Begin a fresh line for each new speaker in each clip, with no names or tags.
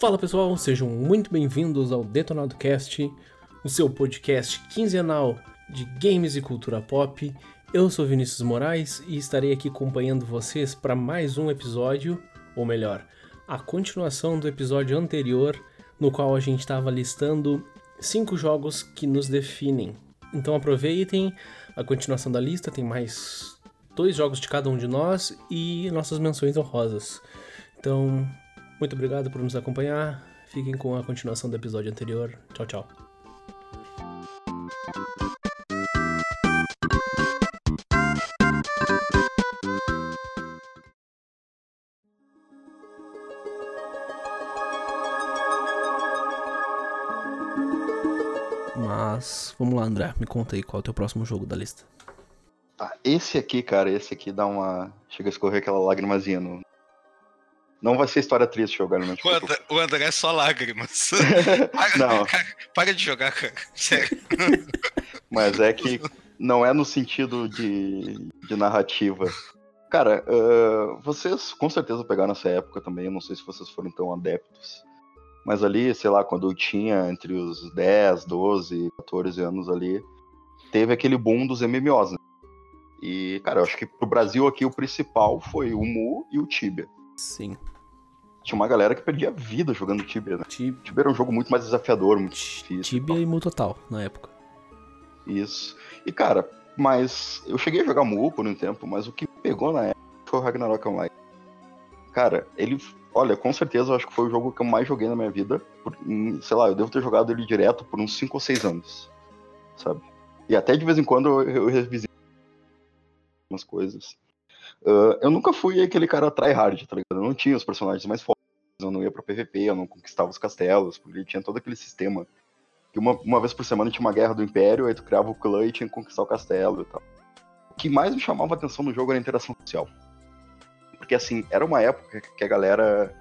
Fala pessoal, sejam muito bem-vindos ao Detonado Cast, o seu podcast quinzenal de games e cultura pop. Eu sou Vinícius Moraes e estarei aqui acompanhando vocês para mais um episódio, ou melhor, a continuação do episódio anterior, no qual a gente estava listando cinco jogos que nos definem. Então aproveitem a continuação da lista, tem mais dois jogos de cada um de nós e nossas menções honrosas. Então, muito obrigado por nos acompanhar. Fiquem com a continuação do episódio anterior. Tchau, tchau. Vamos lá, André, me conta aí qual é o teu próximo jogo da lista.
Tá, esse aqui, cara, esse aqui dá uma. Chega a escorrer aquela lagrimazinha no, não vai ser história triste jogar no
o André, o André é só lágrimas.
não.
Para de jogar, cara. Sério.
Mas é que não é no sentido de, de narrativa. Cara, uh, vocês com certeza pegaram essa época também, eu não sei se vocês foram tão adeptos. Mas ali, sei lá, quando eu tinha entre os 10, 12, 14 anos ali, teve aquele boom dos MMOs. Né? E, cara, eu acho que pro Brasil aqui o principal foi o Mu e o Tibia.
Sim
tinha uma galera que perdia a vida jogando Tibia, né? Tibia, Tibia era um jogo muito mais desafiador, muito difícil.
Tibia e Mu Total, na época.
Isso. E, cara, mas eu cheguei a jogar Mu por um tempo, mas o que me pegou na época foi o Ragnarok Online. Cara, ele. Olha, com certeza eu acho que foi o jogo que eu mais joguei na minha vida. Por, sei lá, eu devo ter jogado ele direto por uns 5 ou 6 anos. Sabe? E até de vez em quando eu, eu revisito umas coisas. Uh, eu nunca fui aquele cara tryhard, tá ligado? Eu não tinha os personagens mais fortes, eu não ia pra PVP, eu não conquistava os castelos, porque ele tinha todo aquele sistema. Que uma, uma vez por semana tinha uma guerra do Império, aí tu criava o clã e tinha que conquistar o castelo e tal. O que mais me chamava a atenção no jogo era a interação social. Porque, assim, era uma época que a galera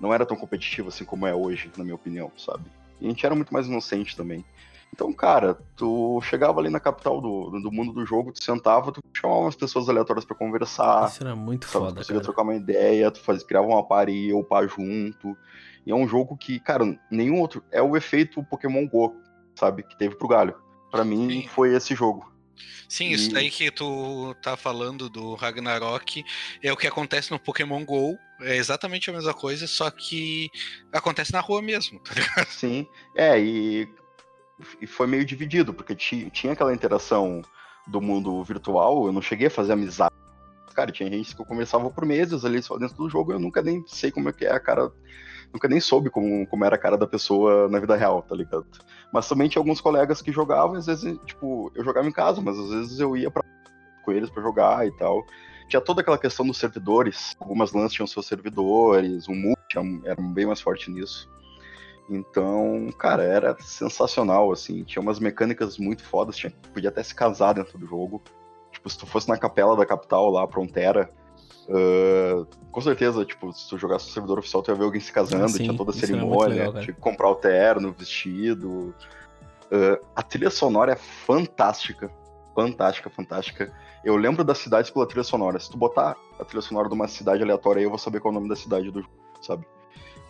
não era tão competitiva assim como é hoje, na minha opinião, sabe? E a gente era muito mais inocente também. Então, cara, tu chegava ali na capital do, do mundo do jogo, tu sentava, tu chamava umas pessoas aleatórias para conversar.
Isso era muito sabe? foda,
tu conseguia trocar uma ideia, tu fazia, criava uma party ou upar junto. E é um jogo que, cara, nenhum outro. É o efeito Pokémon Go, sabe? Que teve pro Galho. Para mim, foi esse jogo.
Sim, isso daí que tu tá falando do Ragnarok é o que acontece no Pokémon GO. É exatamente a mesma coisa, só que acontece na rua mesmo, tá ligado?
Sim, é, e e foi meio dividido, porque tinha aquela interação do mundo virtual, eu não cheguei a fazer amizade. Cara, tinha gente que eu conversava por meses ali só dentro do jogo, eu nunca nem sei como é que é a cara. Nunca nem soube como, como era a cara da pessoa na vida real, tá ligado? Mas também tinha alguns colegas que jogavam, às vezes, tipo, eu jogava em casa, mas às vezes eu ia pra, com eles para jogar e tal. Tinha toda aquela questão dos servidores, algumas lãs tinham seus servidores, o MU era bem mais forte nisso. Então, cara, era sensacional, assim. Tinha umas mecânicas muito fodas, tinha, podia até se casar dentro do jogo. Tipo, se tu fosse na capela da capital lá, Prontera, uh, com certeza, tipo, se tu jogasse no servidor oficial, tu ia ver alguém se casando, ah, sim, tinha toda a cerimônia, legal, tinha que comprar o terno, o vestido. Uh, a trilha sonora é fantástica. Fantástica, fantástica. Eu lembro das cidades pela trilha sonora. Se tu botar a trilha sonora de uma cidade aleatória aí, eu vou saber qual é o nome da cidade do jogo, sabe?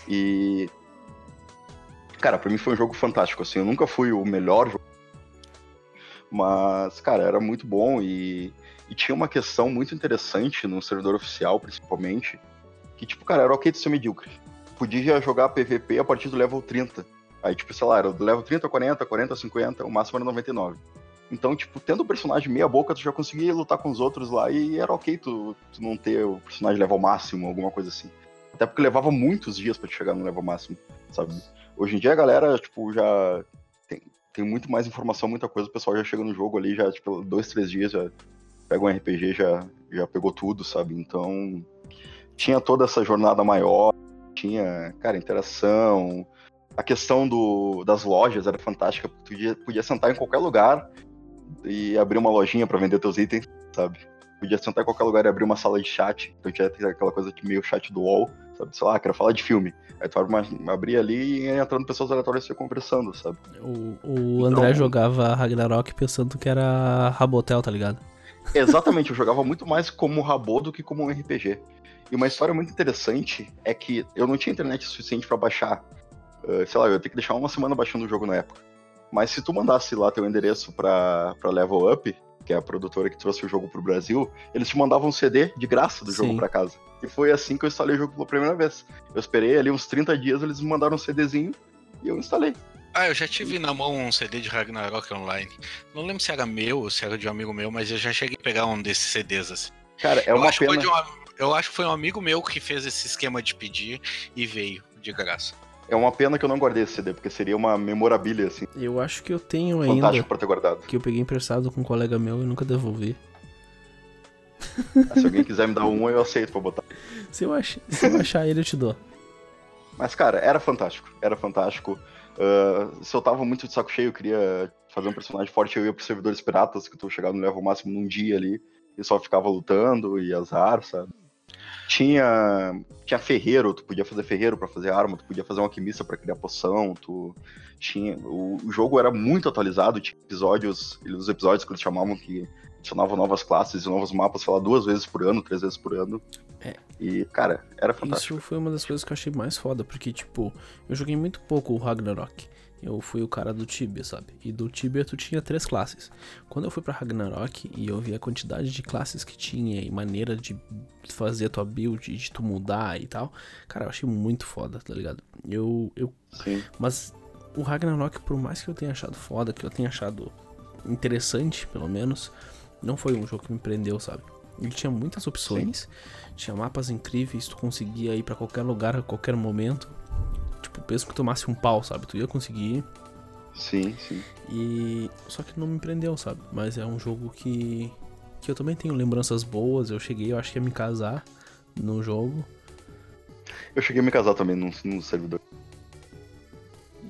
E Cara, pra mim foi um jogo fantástico, assim, eu nunca fui o melhor jogo, mas, cara, era muito bom e, e tinha uma questão muito interessante no servidor oficial, principalmente, que, tipo, cara, era ok de ser medíocre. Podia jogar PVP a partir do level 30. Aí, tipo, sei lá, era do level 30, 40, 40, 50, o máximo era 99. Então, tipo, tendo o personagem meia boca, tu já conseguia lutar com os outros lá e era ok tu, tu não ter o personagem level máximo, alguma coisa assim. Até porque levava muitos dias para chegar no level máximo, sabe? Hoje em dia a galera, tipo, já tem, muito mais informação, muita coisa, o pessoal já chega no jogo ali, já, tipo, dois, três dias, já pega um RPG, já, já pegou tudo, sabe? Então, tinha toda essa jornada maior, tinha, cara, interação, a questão do, das lojas era fantástica, tu podia, podia sentar em qualquer lugar e abrir uma lojinha para vender teus itens, sabe? Podia sentar em qualquer lugar e abrir uma sala de chat. Então tinha aquela coisa de meio chat do UOL, sabe? Sei lá, quero falar de filme. Aí tu abria ali e ia entrando pessoas aleatórias e conversando, sabe?
O, o André então, jogava Ragnarok pensando que era Rabotel, tá ligado?
Exatamente, eu jogava muito mais como Rabo do que como um RPG. E uma história muito interessante é que eu não tinha internet suficiente para baixar. Uh, sei lá, eu ia ter que deixar uma semana baixando o jogo na época. Mas se tu mandasse lá teu endereço pra, pra Level Up, que é a produtora que trouxe o jogo pro Brasil, eles te mandavam um CD de graça do jogo para casa. E foi assim que eu instalei o jogo pela primeira vez. Eu esperei ali uns 30 dias, eles me mandaram um CDzinho e eu instalei.
Ah, eu já tive na mão um CD de Ragnarok Online. Não lembro se era meu ou se era de um amigo meu, mas eu já cheguei a pegar um desses CDs assim.
Cara, é uma pena.
Um, eu acho que foi um amigo meu que fez esse esquema de pedir e veio de graça.
É uma pena que eu não guardei esse CD, porque seria uma memorabilia, assim.
Eu acho que eu tenho Fantástico
ainda. Fantástico pra ter guardado.
Que eu peguei emprestado com um colega meu e nunca devolvi.
Ah, se alguém quiser me dar um, eu aceito pra botar.
Se eu, ach... se eu achar ele, eu te dou.
Mas, cara, era fantástico. Era fantástico. Uh, se eu tava muito de saco cheio, eu queria fazer um personagem forte, eu ia pros servidores piratas, que tu chegava no level máximo num dia ali, e só ficava lutando, e azar, sabe? Tinha, tinha ferreiro, tu podia fazer ferreiro para fazer arma, tu podia fazer um alquimista para criar poção, tu tinha. O, o, jogo era muito atualizado, tinha episódios, os episódios que eles chamavam que adicionavam novas classes e novos mapas, sei lá, duas vezes por ano, três vezes por ano. É. E, cara, era fantástico.
Isso foi uma das coisas que eu achei mais foda, porque, tipo, eu joguei muito pouco o Ragnarok. Eu fui o cara do Tibia, sabe? E do Tibia tu tinha três classes. Quando eu fui para Ragnarok e eu vi a quantidade de classes que tinha e maneira de fazer a tua build, de tu mudar e tal, cara, eu achei muito foda, tá ligado? Eu. eu...
Sim.
Mas o Ragnarok, por mais que eu tenha achado foda, que eu tenha achado interessante, pelo menos, não foi um jogo que me prendeu, sabe? Ele tinha muitas opções, Sim. tinha mapas incríveis, tu conseguia ir para qualquer lugar a qualquer momento. Tipo, mesmo que tomasse um pau, sabe? Tu ia conseguir.
Sim, sim.
E. Só que não me prendeu, sabe? Mas é um jogo que. Que eu também tenho lembranças boas. Eu cheguei, eu acho que ia me casar no jogo.
Eu cheguei a me casar também no, no servidor.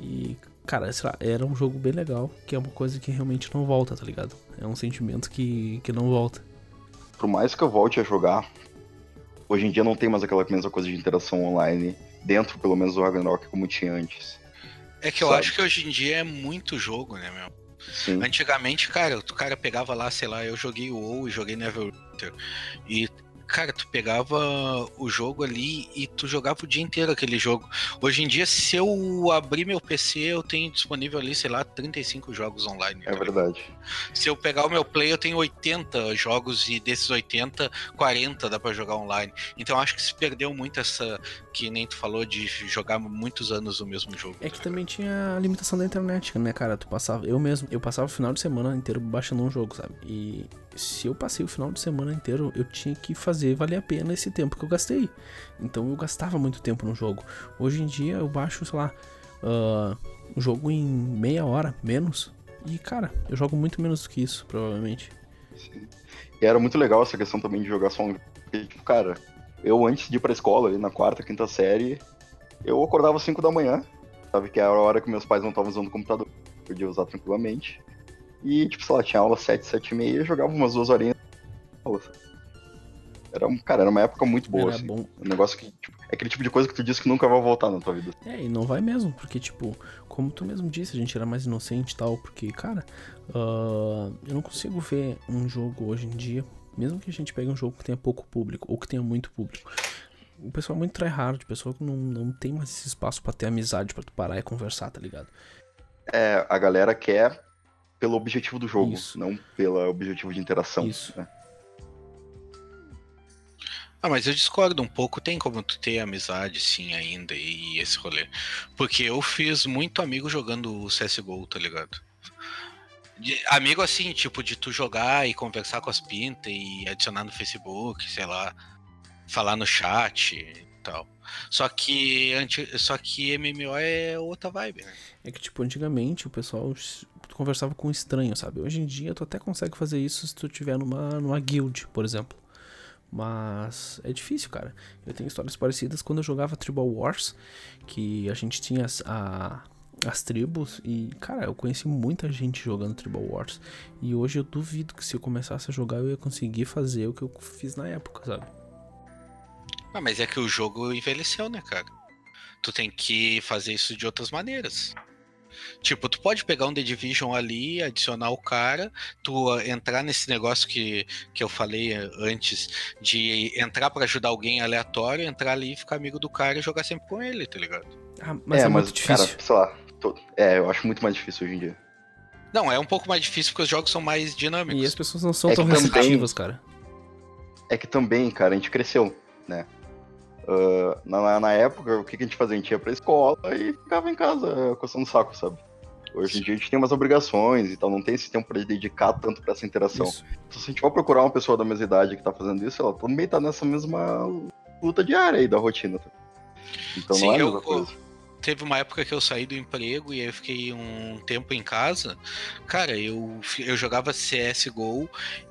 E, cara, sei lá, era um jogo bem legal, que é uma coisa que realmente não volta, tá ligado? É um sentimento que, que não volta.
Por mais que eu volte a jogar, hoje em dia não tem mais aquela mesma coisa de interação online dentro, pelo menos, do Ragnarok como tinha antes.
É que eu sabe? acho que hoje em dia é muito jogo, né, meu?
Sim.
Antigamente, cara, o cara pegava lá, sei lá, eu joguei o WoW e joguei Neverwinter. E cara, tu pegava o jogo ali e tu jogava o dia inteiro aquele jogo. Hoje em dia, se eu abrir meu PC, eu tenho disponível ali, sei lá, 35 jogos online.
É tá verdade.
Se eu pegar o meu Play, eu tenho 80 jogos e desses 80, 40 dá para jogar online. Então acho que se perdeu muito essa, que nem tu falou, de jogar muitos anos o mesmo jogo.
É que também tinha a limitação da internet, né, cara? Tu passava, eu mesmo, eu passava o final de semana inteiro baixando um jogo, sabe? E se eu passei o final de semana inteiro, eu tinha que fazer valer a pena esse tempo que eu gastei. Então eu gastava muito tempo no jogo. Hoje em dia eu baixo, sei lá, uh, um jogo em meia hora, menos. E cara, eu jogo muito menos do que isso, provavelmente.
Sim. E era muito legal essa questão também de jogar só um. Tipo, cara, eu antes de ir pra escola, ali na quarta, quinta série, eu acordava às 5 da manhã, sabe? Que era a hora que meus pais não estavam usando o computador, podia usar tranquilamente. E, tipo, sei lá, tinha aula 7, 7 e meia, jogava umas duas horinhas. Era, um, cara, era uma época muito boa, era assim. Bom. Um negócio que, tipo, é aquele tipo de coisa que tu diz que nunca vai voltar na tua vida.
É, e não vai mesmo, porque, tipo, como tu mesmo disse, a gente era mais inocente e tal, porque, cara, uh, eu não consigo ver um jogo hoje em dia, mesmo que a gente pegue um jogo que tenha pouco público, ou que tenha muito público. O pessoal é muito tryhard, o pessoal que não, não tem mais esse espaço para ter amizade, para tu parar e conversar, tá ligado?
É, a galera quer pelo objetivo do jogo, Isso. não pelo objetivo de interação.
Isso. Né?
Ah, mas eu discordo um pouco. Tem como tu ter amizade, sim, ainda, e esse rolê. Porque eu fiz muito amigo jogando o CSGO, tá ligado? De, amigo assim, tipo, de tu jogar e conversar com as pintas e adicionar no Facebook, sei lá, falar no chat tal. Só que, só que MMO é outra vibe, né?
É que, tipo, antigamente o pessoal conversava com um estranho, sabe? Hoje em dia tu até consegue fazer isso se tu tiver numa, numa guild, por exemplo. Mas é difícil, cara. Eu tenho histórias parecidas quando eu jogava Tribal Wars, que a gente tinha a, as tribos e, cara, eu conheci muita gente jogando Tribal Wars. E hoje eu duvido que se eu começasse a jogar eu ia conseguir fazer o que eu fiz na época, sabe?
Ah, mas é que o jogo envelheceu, né, cara? Tu tem que fazer isso de outras maneiras. Tipo, tu pode pegar um The Division ali, adicionar o cara, tu uh, entrar nesse negócio que, que eu falei uh, antes, de entrar para ajudar alguém aleatório, entrar ali, ficar amigo do cara e jogar sempre com ele, tá ligado?
Ah, mas é, é mas, cara,
sei lá, tô... é, eu acho muito mais difícil hoje em dia.
Não, é um pouco mais difícil porque os jogos são mais dinâmicos.
E as pessoas não são é tão receptivas, cara.
É que também, cara, a gente cresceu, né? Uh, na, na, época, o que, que, a gente fazia? A gente ia pra escola e ficava em casa coçando o saco, sabe? Hoje em dia a gente tem umas obrigações e tal, não tem esse tempo pra dedicar tanto pra essa interação. Isso. Então, se a gente for procurar uma pessoa da mesma idade que tá fazendo isso, ela também tá nessa mesma luta diária aí da rotina. Tá? Então Sim, não é a mesma eu, coisa
teve uma época que eu saí do emprego e eu fiquei um tempo em casa. Cara, eu, eu jogava CSGO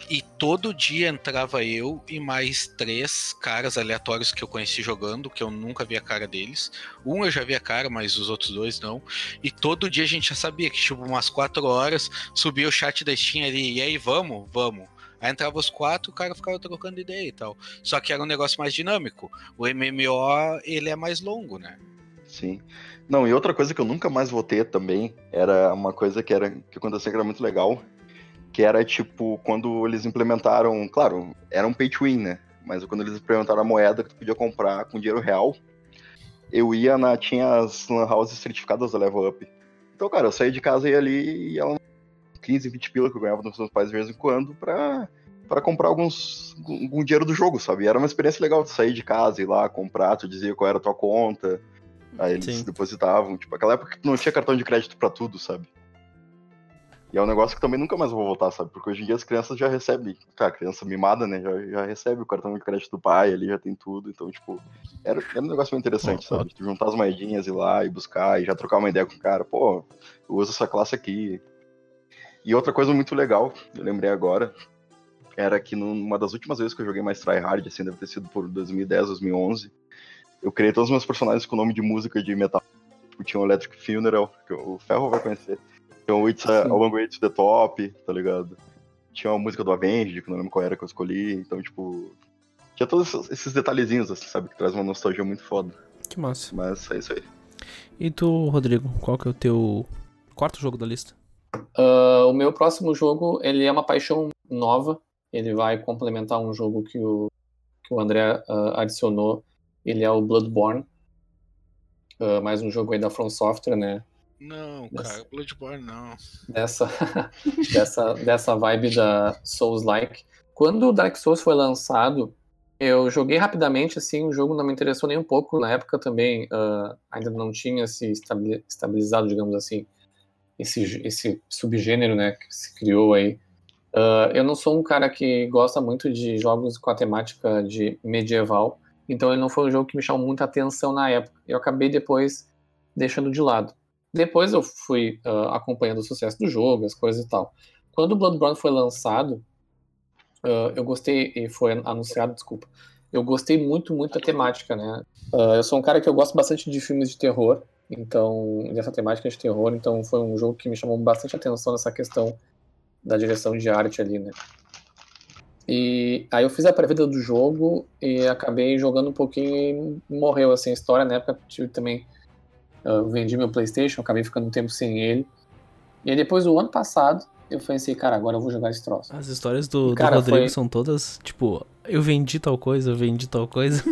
e todo dia entrava eu e mais três caras aleatórios que eu conheci jogando, que eu nunca vi a cara deles. Um eu já vi a cara, mas os outros dois não. E todo dia a gente já sabia que, tipo, umas quatro horas subia o chat da Steam ali, e aí, vamos? Vamos. Aí entrava os quatro, o cara ficava trocando ideia e tal. Só que era um negócio mais dinâmico. O MMO, ele é mais longo, né?
Sim. Não, e outra coisa que eu nunca mais vou ter também era uma coisa que era que acontecia que era muito legal, que era tipo quando eles implementaram, claro, era um pay to win, né? Mas quando eles implementaram a moeda que tu podia comprar com dinheiro real, eu ia na tinha as lan houses certificadas da Level Up. Então, cara, eu saía de casa e ia ali e ela 15, 20 pila que eu ganhava dos meus pais de vez em quando pra para comprar alguns algum dinheiro do jogo, sabe? E era uma experiência legal de sair de casa, ir lá comprar, tu dizia qual era a tua conta, Aí eles Sim. depositavam. Tipo, aquela época que não tinha cartão de crédito para tudo, sabe? E é um negócio que também nunca mais vou voltar, sabe? Porque hoje em dia as crianças já recebem. Cara, criança mimada, né? Já, já recebe o cartão de crédito do pai ali, já tem tudo. Então, tipo, era, era um negócio muito interessante, sabe? Tu juntar as moedinhas, ir lá e buscar e já trocar uma ideia com o cara. Pô, eu uso essa classe aqui. E outra coisa muito legal, eu lembrei agora, era que numa das últimas vezes que eu joguei mais tryhard, assim, deve ter sido por 2010, 2011 eu criei todos os meus personagens com nome de música de metal. Tipo, tinha o Electric Funeral, que o Ferro vai conhecer. Tinha o It's a, a Long Way to the Top, tá ligado? Tinha uma música do Avenged, que não lembro qual era que eu escolhi. Então, tipo. Tinha todos esses detalhezinhos, assim, sabe? Que traz uma nostalgia muito foda.
Que massa.
Mas é isso aí.
E tu, Rodrigo, qual que é o teu quarto jogo da lista?
Uh, o meu próximo jogo, ele é uma paixão nova. Ele vai complementar um jogo que o, que o André uh, adicionou ele é o Bloodborne. Uh, mais um jogo aí da From Software, né?
Não, dessa, cara, Bloodborne não.
Dessa, dessa, dessa vibe da Souls-like. Quando o Dark Souls foi lançado, eu joguei rapidamente, assim, o jogo não me interessou nem um pouco. Na época também uh, ainda não tinha se estabilizado, digamos assim, esse, esse subgênero, né, que se criou aí. Uh, eu não sou um cara que gosta muito de jogos com a temática de medieval, então ele não foi um jogo que me chamou muita atenção na época. Eu acabei depois deixando de lado. Depois eu fui uh, acompanhando o sucesso do jogo, as coisas e tal. Quando o Bloodborne foi lançado, uh, eu gostei, e foi anunciado, desculpa, eu gostei muito, muito da temática, né? Uh, eu sou um cara que eu gosto bastante de filmes de terror, então, dessa temática de terror, então foi um jogo que me chamou bastante atenção nessa questão da direção de arte ali, né? E aí eu fiz a pré-venda do jogo e acabei jogando um pouquinho e morreu assim a história. Na época tive também uh, vendi meu PlayStation, acabei ficando um tempo sem ele. E aí depois do ano passado eu pensei, cara, agora eu vou jogar esse troço.
As histórias do, cara, do Rodrigo foi... são todas tipo, eu vendi tal coisa, eu vendi tal coisa.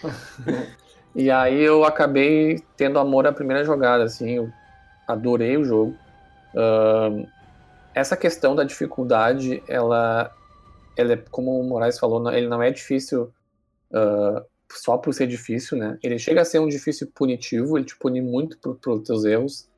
e aí eu acabei tendo amor à primeira jogada, assim, eu adorei o jogo. Uh, essa questão da dificuldade, ela é, como o Moraes falou, ele não é difícil uh, só por ser difícil, né? Ele chega a ser um difícil punitivo, ele te pune muito por, por teus erros,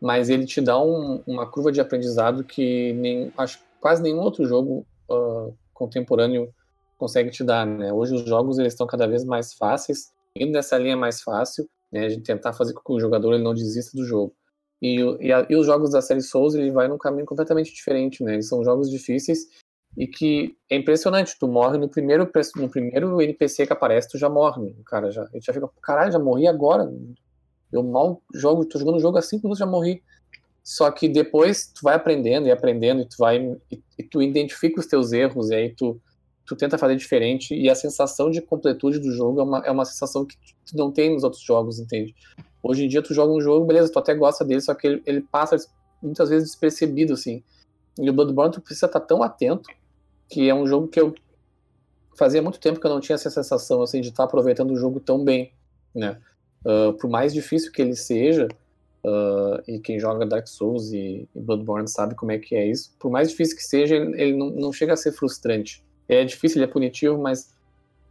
mas ele te dá um, uma curva de aprendizado que nem, acho quase nenhum outro jogo uh, contemporâneo consegue te dar, né? Hoje os jogos eles estão cada vez mais fáceis, indo nessa linha mais fácil, né? De tentar fazer com que o jogador ele não desista do jogo. E, e, a, e, os jogos da série Souls ele vai num caminho completamente diferente, né? Eles são jogos difíceis e que é impressionante, tu morre no primeiro, no primeiro NPC que aparece, tu já morre, o cara já, ele já fica, caralho, já morri agora, Eu mal jogo, tô jogando o jogo há 5 minutos já morri. Só que depois tu vai aprendendo e aprendendo e tu vai e, e tu identifica os teus erros e aí tu tu tenta fazer diferente e a sensação de completude do jogo é uma, é uma sensação que tu não tem nos outros jogos, entende? Hoje em dia tu joga um jogo, beleza, tu até gosta dele, só que ele, ele passa muitas vezes despercebido, assim. E o Bloodborne tu precisa estar tão atento que é um jogo que eu fazia muito tempo que eu não tinha essa sensação, assim, de estar aproveitando o jogo tão bem, né? Uh, por mais difícil que ele seja, uh, e quem joga Dark Souls e, e, Bloodborne sabe como é que é isso, por mais difícil que seja, ele, ele não, não chega a ser frustrante é difícil, ele é punitivo, mas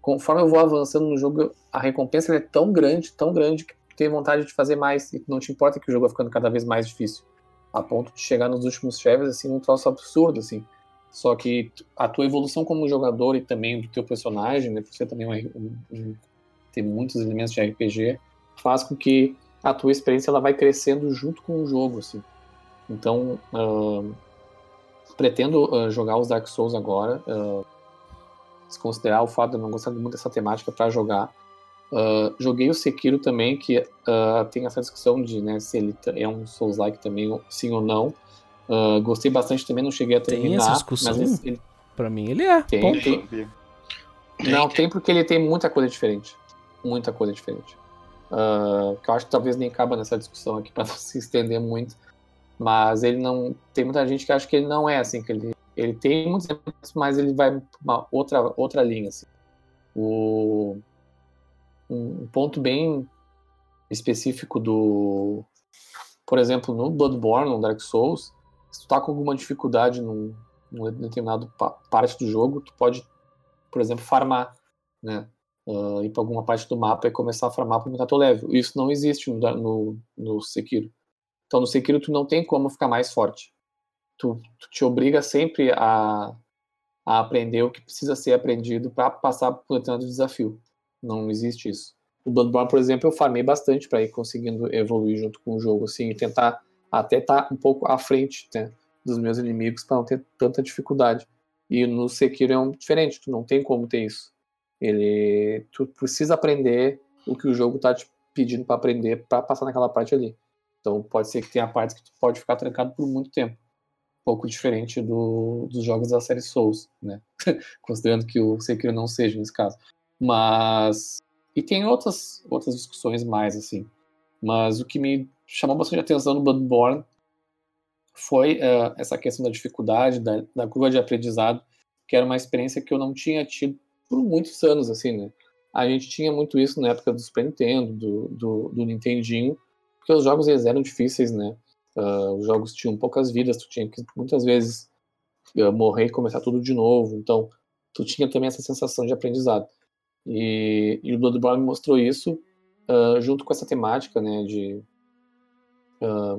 conforme eu vou avançando no jogo, a recompensa é tão grande, tão grande, que tem vontade de fazer mais, e não te importa que o jogo vai ficando cada vez mais difícil, a ponto de chegar nos últimos chefes, assim, um troço absurdo, assim. Só que a tua evolução como jogador e também do teu personagem, né, por você também um, um, ter muitos elementos de RPG, faz com que a tua experiência ela vai crescendo junto com o jogo, assim. Então, uh, pretendo uh, jogar os Dark Souls agora, uh, se considerar o fato de eu não gostar muito dessa temática para jogar. Uh, joguei o Sekiro também, que tem essa discussão de né, se ele é um Souls-like também, sim ou não. Uh, gostei bastante também, não cheguei a terminar.
Tem essa discussão? Mas ele, pra mim ele é.
Tem, tem. tem. Não, tem porque ele tem muita coisa diferente. Muita coisa diferente. que eu acho que talvez nem caba nessa discussão aqui para não se estender muito. Mas ele não. Tem muita gente que acha que ele não é assim, que ele ele tem muitos elementos, mas ele vai para uma outra, outra linha. Assim. O, um ponto bem específico do. Por exemplo, no Bloodborne, no Dark Souls, se tu tá com alguma dificuldade num, num determinado parte do jogo, tu pode, por exemplo, farmar, né? Uh, ir para alguma parte do mapa e começar a farmar para aumentar teu level. Isso não existe no, no, no Sekiro. Então no Sekiro tu não tem como ficar mais forte tu, tu te obriga sempre a, a aprender o que precisa ser aprendido para passar por determinado desafio. Não existe isso. O Bloodborne, por exemplo, eu farmei bastante para ir conseguindo evoluir junto com o jogo, assim, e tentar até estar tá um pouco à frente né, dos meus inimigos para não ter tanta dificuldade. E no Sekiro é um diferente, tu não tem como ter isso. Ele, tu precisa aprender o que o jogo está te pedindo para aprender para passar naquela parte ali. Então pode ser que tenha partes que tu pode ficar trancado por muito tempo pouco diferente do, dos jogos da série Souls, né? Considerando que o Sekiro não seja nesse caso. Mas. E tem outras, outras discussões mais, assim. Mas o que me chamou bastante atenção no Bloodborne foi uh, essa questão da dificuldade, da, da curva de aprendizado, que era uma experiência que eu não tinha tido por muitos anos, assim, né? A gente tinha muito isso na época do Super Nintendo, do, do, do Nintendinho, porque os jogos eles eram difíceis, né? Uh, os jogos tinham poucas vidas, tu tinha que muitas vezes uh, morrer e começar tudo de novo. Então, tu tinha também essa sensação de aprendizado. E, e o Bloodborne mostrou isso uh, junto com essa temática, né? De,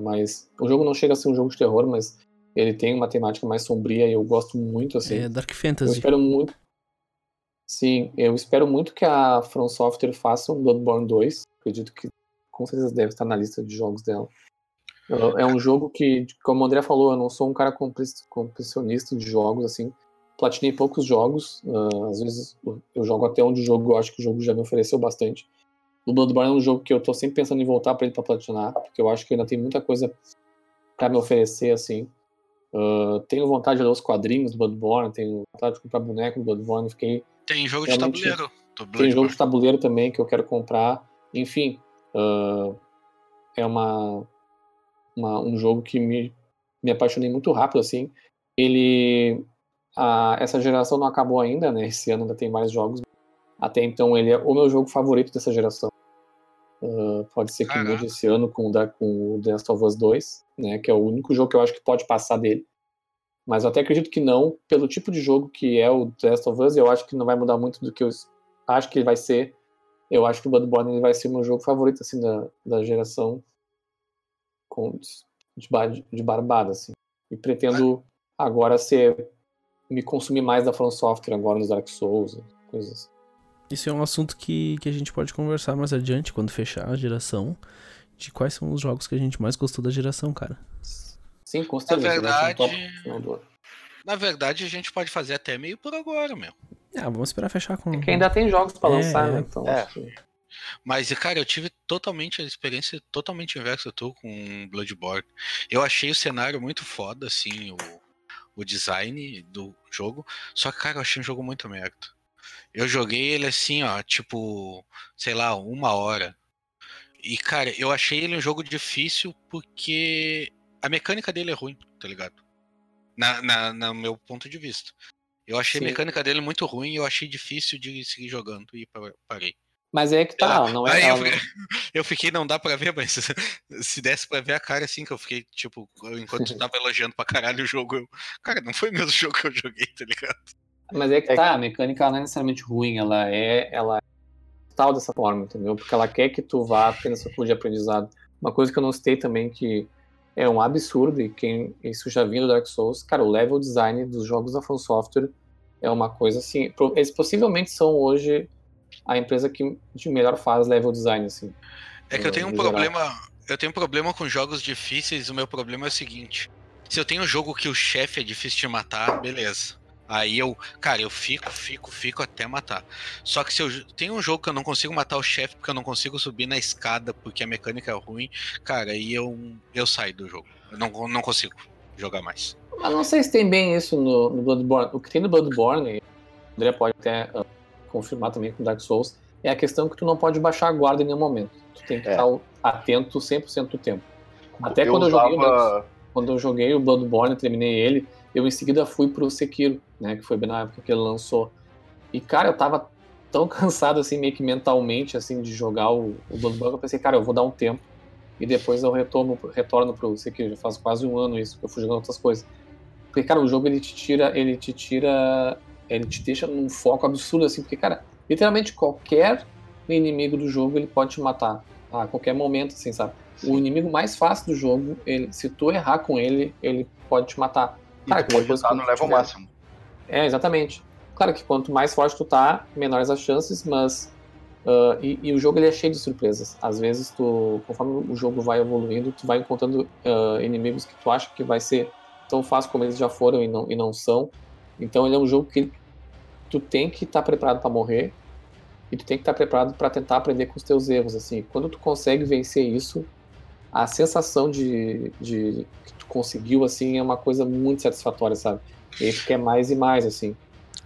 mas o jogo não chega a ser um jogo de terror, mas ele tem uma temática mais sombria e eu gosto muito assim.
É Dark Fantasy.
Eu espero muito. Sim, eu espero muito que a From Software faça um Bloodborne 2. Acredito que com certeza deve estar na lista de jogos dela. É um jogo que, como o André falou, eu não sou um cara completionista de jogos, assim. Platinei poucos jogos, uh, às vezes eu jogo até onde o jogo, eu acho que o jogo já me ofereceu bastante. O Bloodborne é um jogo que eu tô sempre pensando em voltar para ele para platinar, porque eu acho que ainda tem muita coisa para me oferecer, assim. Uh, tenho vontade de ler os quadrinhos do Bloodborne, tenho vontade de comprar boneco do Bloodborne, fiquei...
Tem jogo de tabuleiro.
Tem jogo de tabuleiro também que eu quero comprar. Enfim, uh, é uma uma, um jogo que me, me apaixonei muito rápido, assim. Ele... A, essa geração não acabou ainda, né? Esse ano ainda tem vários jogos. Até então ele é o meu jogo favorito dessa geração. Uh, pode ser que Caraca. mude esse ano com o, da, com o The Last of Us 2, né? Que é o único jogo que eu acho que pode passar dele. Mas eu até acredito que não, pelo tipo de jogo que é o The Last of Us, eu acho que não vai mudar muito do que eu acho que ele vai ser. Eu acho que o Bloodborne ele vai ser o meu jogo favorito, assim, da, da geração com, de, de barbada, assim. E pretendo agora ser me consumir mais da From Software agora nos Dark Souls, coisas assim.
Isso é um assunto que, que a gente pode conversar mais adiante, quando fechar a geração, de quais são os jogos que a gente mais gostou da geração, cara.
Sim, com certeza.
Na verdade, na verdade, a gente pode fazer até meio por agora, meu.
Ah, vamos esperar fechar com. É
que ainda tem jogos para é, lançar, né? Então, é.
Mas, cara, eu tive totalmente a experiência totalmente inversa eu tô com Bloodborne. Eu achei o cenário muito foda, assim, o, o design do jogo. Só que, cara, eu achei um jogo muito merda. Eu joguei ele assim, ó, tipo, sei lá, uma hora. E, cara, eu achei ele um jogo difícil porque a mecânica dele é ruim, tá ligado? Na, na, no meu ponto de vista. Eu achei Sim. a mecânica dele muito ruim e eu achei difícil de seguir jogando e parei.
Mas é que tá, não é.
Aí eu, fiquei, eu fiquei, não dá pra ver, mas se desse pra ver a cara assim, que eu fiquei, tipo, enquanto tu tava elogiando pra caralho o jogo, eu. Cara, não foi o mesmo jogo que eu joguei, tá ligado?
Mas é que é tá, a mecânica não é necessariamente ruim, ela é. Ela é tal dessa forma, entendeu? Porque ela quer que tu vá tendo essa curva de aprendizado. Uma coisa que eu não citei também que é um absurdo, e quem isso já vindo do Dark Souls, cara, o level design dos jogos da From Software é uma coisa assim. Eles possivelmente são hoje a empresa que de melhor faz level design, assim.
É que eu tenho um problema. Eu tenho um problema com jogos difíceis. O meu problema é o seguinte: se eu tenho um jogo que o chefe é difícil de matar, beleza. Aí eu, cara, eu fico, fico, fico até matar. Só que se eu tenho um jogo que eu não consigo matar o chefe porque eu não consigo subir na escada porque a mecânica é ruim, cara, aí eu, eu saio do jogo. Eu não, não consigo jogar mais.
Mas não sei se tem bem isso no, no Bloodborne. O que tem no Bloodborne, o André pode até uh, confirmar também com Dark Souls, é a questão que tu não pode baixar a guarda em nenhum momento. Tu tem que é. estar atento 100% do tempo. Até eu quando, usava... eu joguei, quando eu joguei o Bloodborne, terminei ele, eu em seguida fui pro Sekiro, né, que foi bem na época que ele lançou. E, cara, eu tava tão cansado, assim, meio que mentalmente, assim, de jogar o, o Bloodborne, eu pensei, cara, eu vou dar um tempo, e depois eu retorno, retorno pro Sekiro, já faz quase um ano isso, que eu fui jogando outras coisas. Porque, cara, o jogo, ele te tira, ele te tira, ele te deixa num foco absurdo, assim, porque, cara, literalmente qualquer inimigo do jogo, ele pode te matar, a qualquer momento, assim, sabe? Sim. O inimigo mais fácil do jogo, ele, se tu errar com ele, ele pode te matar.
Cara, que pode estar no level tiver... máximo.
É, exatamente. Claro que quanto mais forte tu tá, menores as chances, mas. Uh, e, e, o jogo ele é cheio de surpresas. Às vezes, tu, conforme o jogo vai evoluindo, tu vai encontrando uh, inimigos que tu acha que vai ser tão fácil como eles já foram e não, e não são. Então, ele é um jogo que tu tem que estar tá preparado para morrer e tu tem que estar tá preparado para tentar aprender com os teus erros. Assim, quando tu consegue vencer isso, a sensação de, de conseguiu assim é uma coisa muito satisfatória, sabe? E tu quer mais e mais, assim.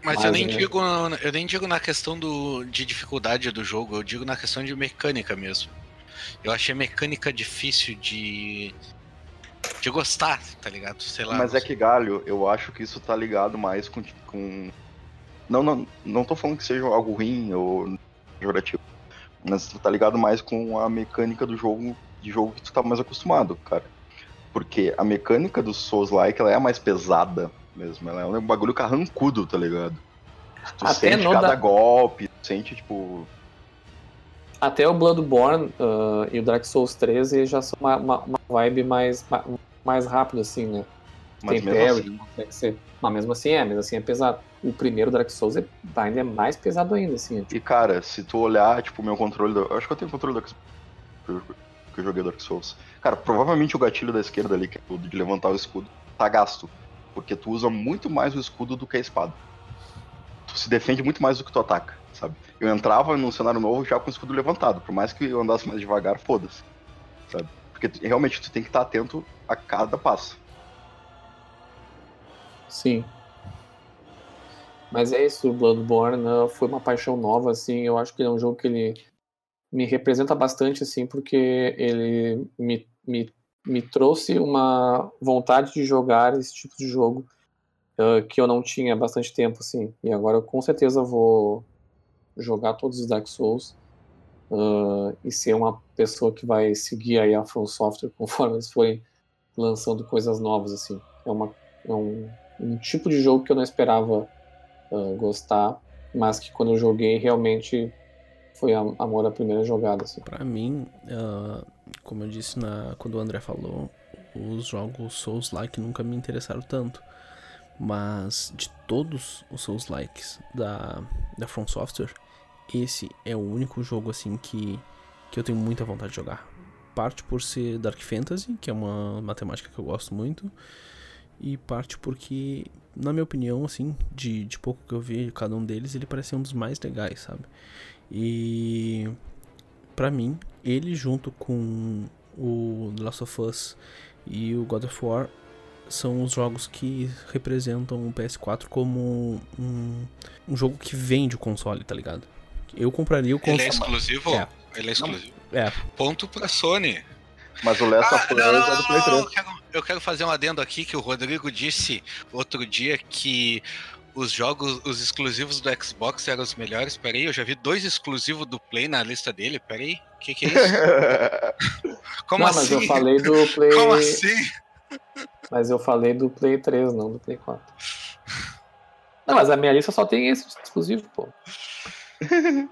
Mas, Mas eu nem, né? digo, eu nem digo na questão do, de dificuldade do jogo, eu digo na questão de mecânica mesmo. Eu achei a mecânica difícil de. de gostar, tá ligado? Sei lá.
Mas é que, Galho, eu acho que isso tá ligado mais com. com... Não, não, não tô falando que seja algo ruim ou pejorativo. Mas tá ligado mais com a mecânica do jogo de jogo que tu tá mais acostumado, cara. Porque a mecânica do Souls-like, ela é a mais pesada mesmo. Ela é um bagulho carrancudo, tá ligado? Tu Até sente cada da... golpe, tu sente, tipo...
Até o Bloodborne uh, e o Dark Souls 13 já são uma, uma, uma vibe mais, mais rápida, assim, né?
Mas Tem mesmo parry,
assim... ser. Mas mesmo assim é, mas assim é pesado. O primeiro Dark Souls é, ainda é mais pesado ainda, assim. É,
tipo... E cara, se tu olhar, tipo, o meu controle. Do... Eu acho que eu tenho controle do que eu joguei Dark Souls. Cara, provavelmente o gatilho da esquerda ali, que é o de levantar o escudo, tá gasto. Porque tu usa muito mais o escudo do que a espada. Tu se defende muito mais do que tu ataca, sabe? Eu entrava num cenário novo já com o escudo levantado. Por mais que eu andasse mais devagar, foda-se. Sabe? Porque realmente tu tem que estar atento a cada passo.
Sim. Mas é isso, Bloodborne né? foi uma paixão nova, assim. Eu acho que é um jogo que ele me representa bastante, assim, porque ele me, me, me trouxe uma vontade de jogar esse tipo de jogo uh, que eu não tinha há bastante tempo, assim. E agora eu com certeza vou jogar todos os Dark Souls uh, e ser uma pessoa que vai seguir aí a From Software conforme eles forem lançando coisas novas, assim. É, uma, é um, um tipo de jogo que eu não esperava uh, gostar, mas que quando eu joguei realmente foi amor à primeira jogada. Assim.
Para mim, uh, como eu disse na, quando o André falou, os jogos Souls-like nunca me interessaram tanto. Mas de todos os Souls-likes da, da From Software, esse é o único jogo assim que, que eu tenho muita vontade de jogar. Parte por ser Dark Fantasy, que é uma matemática que eu gosto muito, e parte porque, na minha opinião, assim, de, de pouco que eu vi cada um deles, ele parece um dos mais legais, sabe? E para mim, ele junto com o The Last of Us e o God of War são os jogos que representam o PS4 como um, um jogo que vende o console, tá ligado? Eu compraria o console.
Ele é exclusivo?
É.
Ele é exclusivo.
É,
Ponto pra Sony.
Mas o Last of
Ah,
Us
não, não,
é do
não,
Play
não,
3.
eu, quero, eu quero fazer um adendo aqui que o Rodrigo disse outro dia que os jogos, os exclusivos do Xbox eram os melhores. Peraí, eu já vi dois exclusivos do Play na lista dele. Peraí, o que, que é isso? Como
não,
assim?
mas eu falei do Play.
Como assim?
Mas eu falei do Play 3, não do Play 4. Não, mas a minha lista só tem esse exclusivo, pô.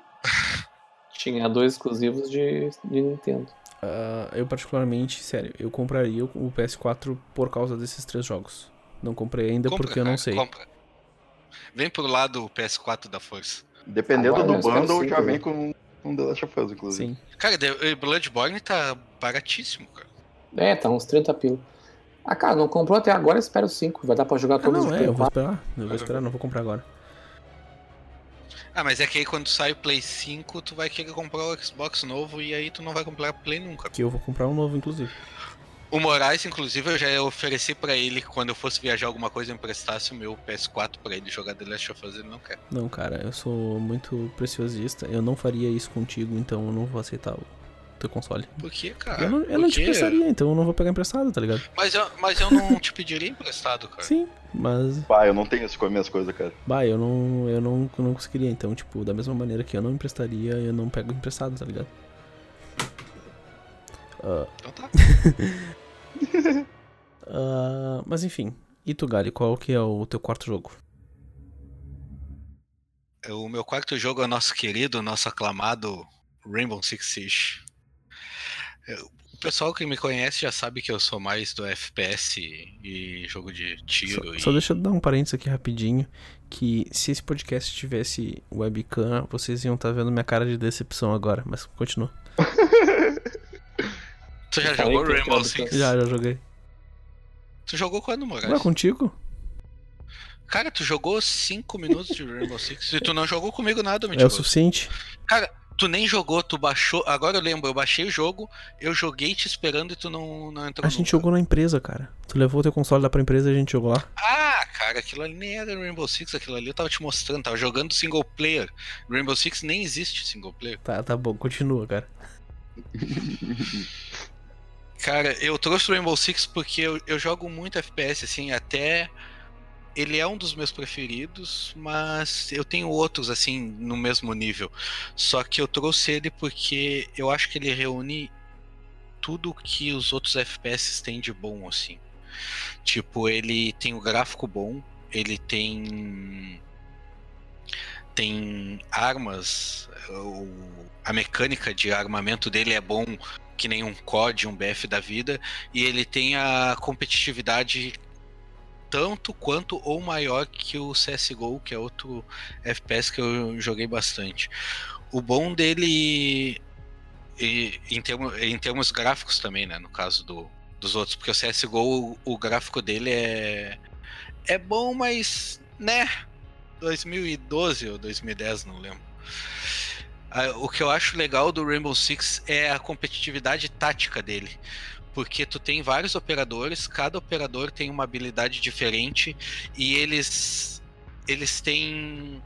Tinha dois exclusivos de, de Nintendo.
ah, eu particularmente, sério, eu compraria o PS4 por causa desses três jogos. Não comprei ainda
Compra,
porque eu não
cara,
sei.
compra. Vem pro lado PS4 da força.
Dependendo
Agora
do bundle,
sim,
já vem com, com The Last of Us, inclusive.
Sim.
Cara, Bloodborne tá baratíssimo, cara.
É, tá uns 30 pila. Ah, cara, não comprou até agora, espero 5. Vai dar pra jogar
Ah,
todos
não,
os
é, eu vou
4.
esperar. Eu vou esperar, não vou comprar agora.
Ah, mas é que aí quando sai o Play 5, tu vai querer comprar o Xbox novo e aí tu não vai comprar o Play nunca.
Que eu vou comprar um novo, inclusive.
O Moraes, inclusive, eu já ofereci pra ele que quando eu fosse viajar alguma coisa eu emprestasse o meu PS4 pra ele jogar The Last of Us, ele não quer.
Não, cara, eu sou muito preciosista. Eu não faria isso contigo, então eu não vou aceitar o teu console.
Por que, cara?
eu não, eu não te emprestaria, então eu não vou pegar emprestado, tá ligado?
Mas eu, mas eu não te pediria emprestado, cara.
Sim, mas.
Pá, eu não tenho isso com as minhas coisas, cara.
Bah, eu não, eu não, eu não conseguiria. Então, tipo, da mesma maneira que eu não emprestaria, eu não pego emprestado, tá ligado? Ah,
Então tá.
ah, mas enfim. E tu, Gali, qual que é o teu quarto jogo?
O meu quarto jogo é o nosso querido, nosso aclamado Rainbow Six Siege. Eu- O pessoal que me conhece já sabe que eu sou mais do FPS e jogo de tiro.
Só,
e...
só deixa eu dar um parênteses aqui rapidinho. Que se esse podcast tivesse webcam, vocês iam estar vendo minha cara de decepção agora. Mas continua.
Tu já jogou Rainbow Six?
Já, já joguei.
Tu jogou quando, Moraes?
Não é contigo?
Cara, tu jogou 5 minutos de Rainbow Six e tu não jogou comigo nada,
É o suficiente.
Cara, tu nem jogou, tu baixou. Agora eu lembro, eu baixei o jogo, eu joguei te esperando e tu não, não entrou
A
no
gente
lugar.
jogou na empresa, cara. Tu levou o teu console lá pra empresa e a gente jogou lá.
Ah, cara, aquilo ali nem era Rainbow Six, aquilo ali eu tava te mostrando, tava jogando single player. Rainbow Six nem existe single player.
Tá, tá bom, continua, cara.
Cara, eu trouxe o Rainbow Six porque eu, eu jogo muito FPS, assim, até. Ele é um dos meus preferidos, mas eu tenho outros, assim, no mesmo nível. Só que eu trouxe ele porque eu acho que ele reúne tudo que os outros FPS têm de bom, assim. Tipo, ele tem o gráfico bom, ele tem. Tem armas, a mecânica de armamento dele é bom que nem um COD, um BF da vida, e ele tem a competitividade tanto quanto ou maior que o CSGO, que é outro FPS que eu joguei bastante. O bom dele, em, em termos gráficos também, né, no caso do, dos outros, porque o CSGO, o, o gráfico dele é, é bom, mas, né, 2012 ou 2010, não lembro. O que eu acho legal do Rainbow Six é a competitividade tática dele. Porque tu tem vários operadores, cada operador tem uma habilidade diferente e eles eles têm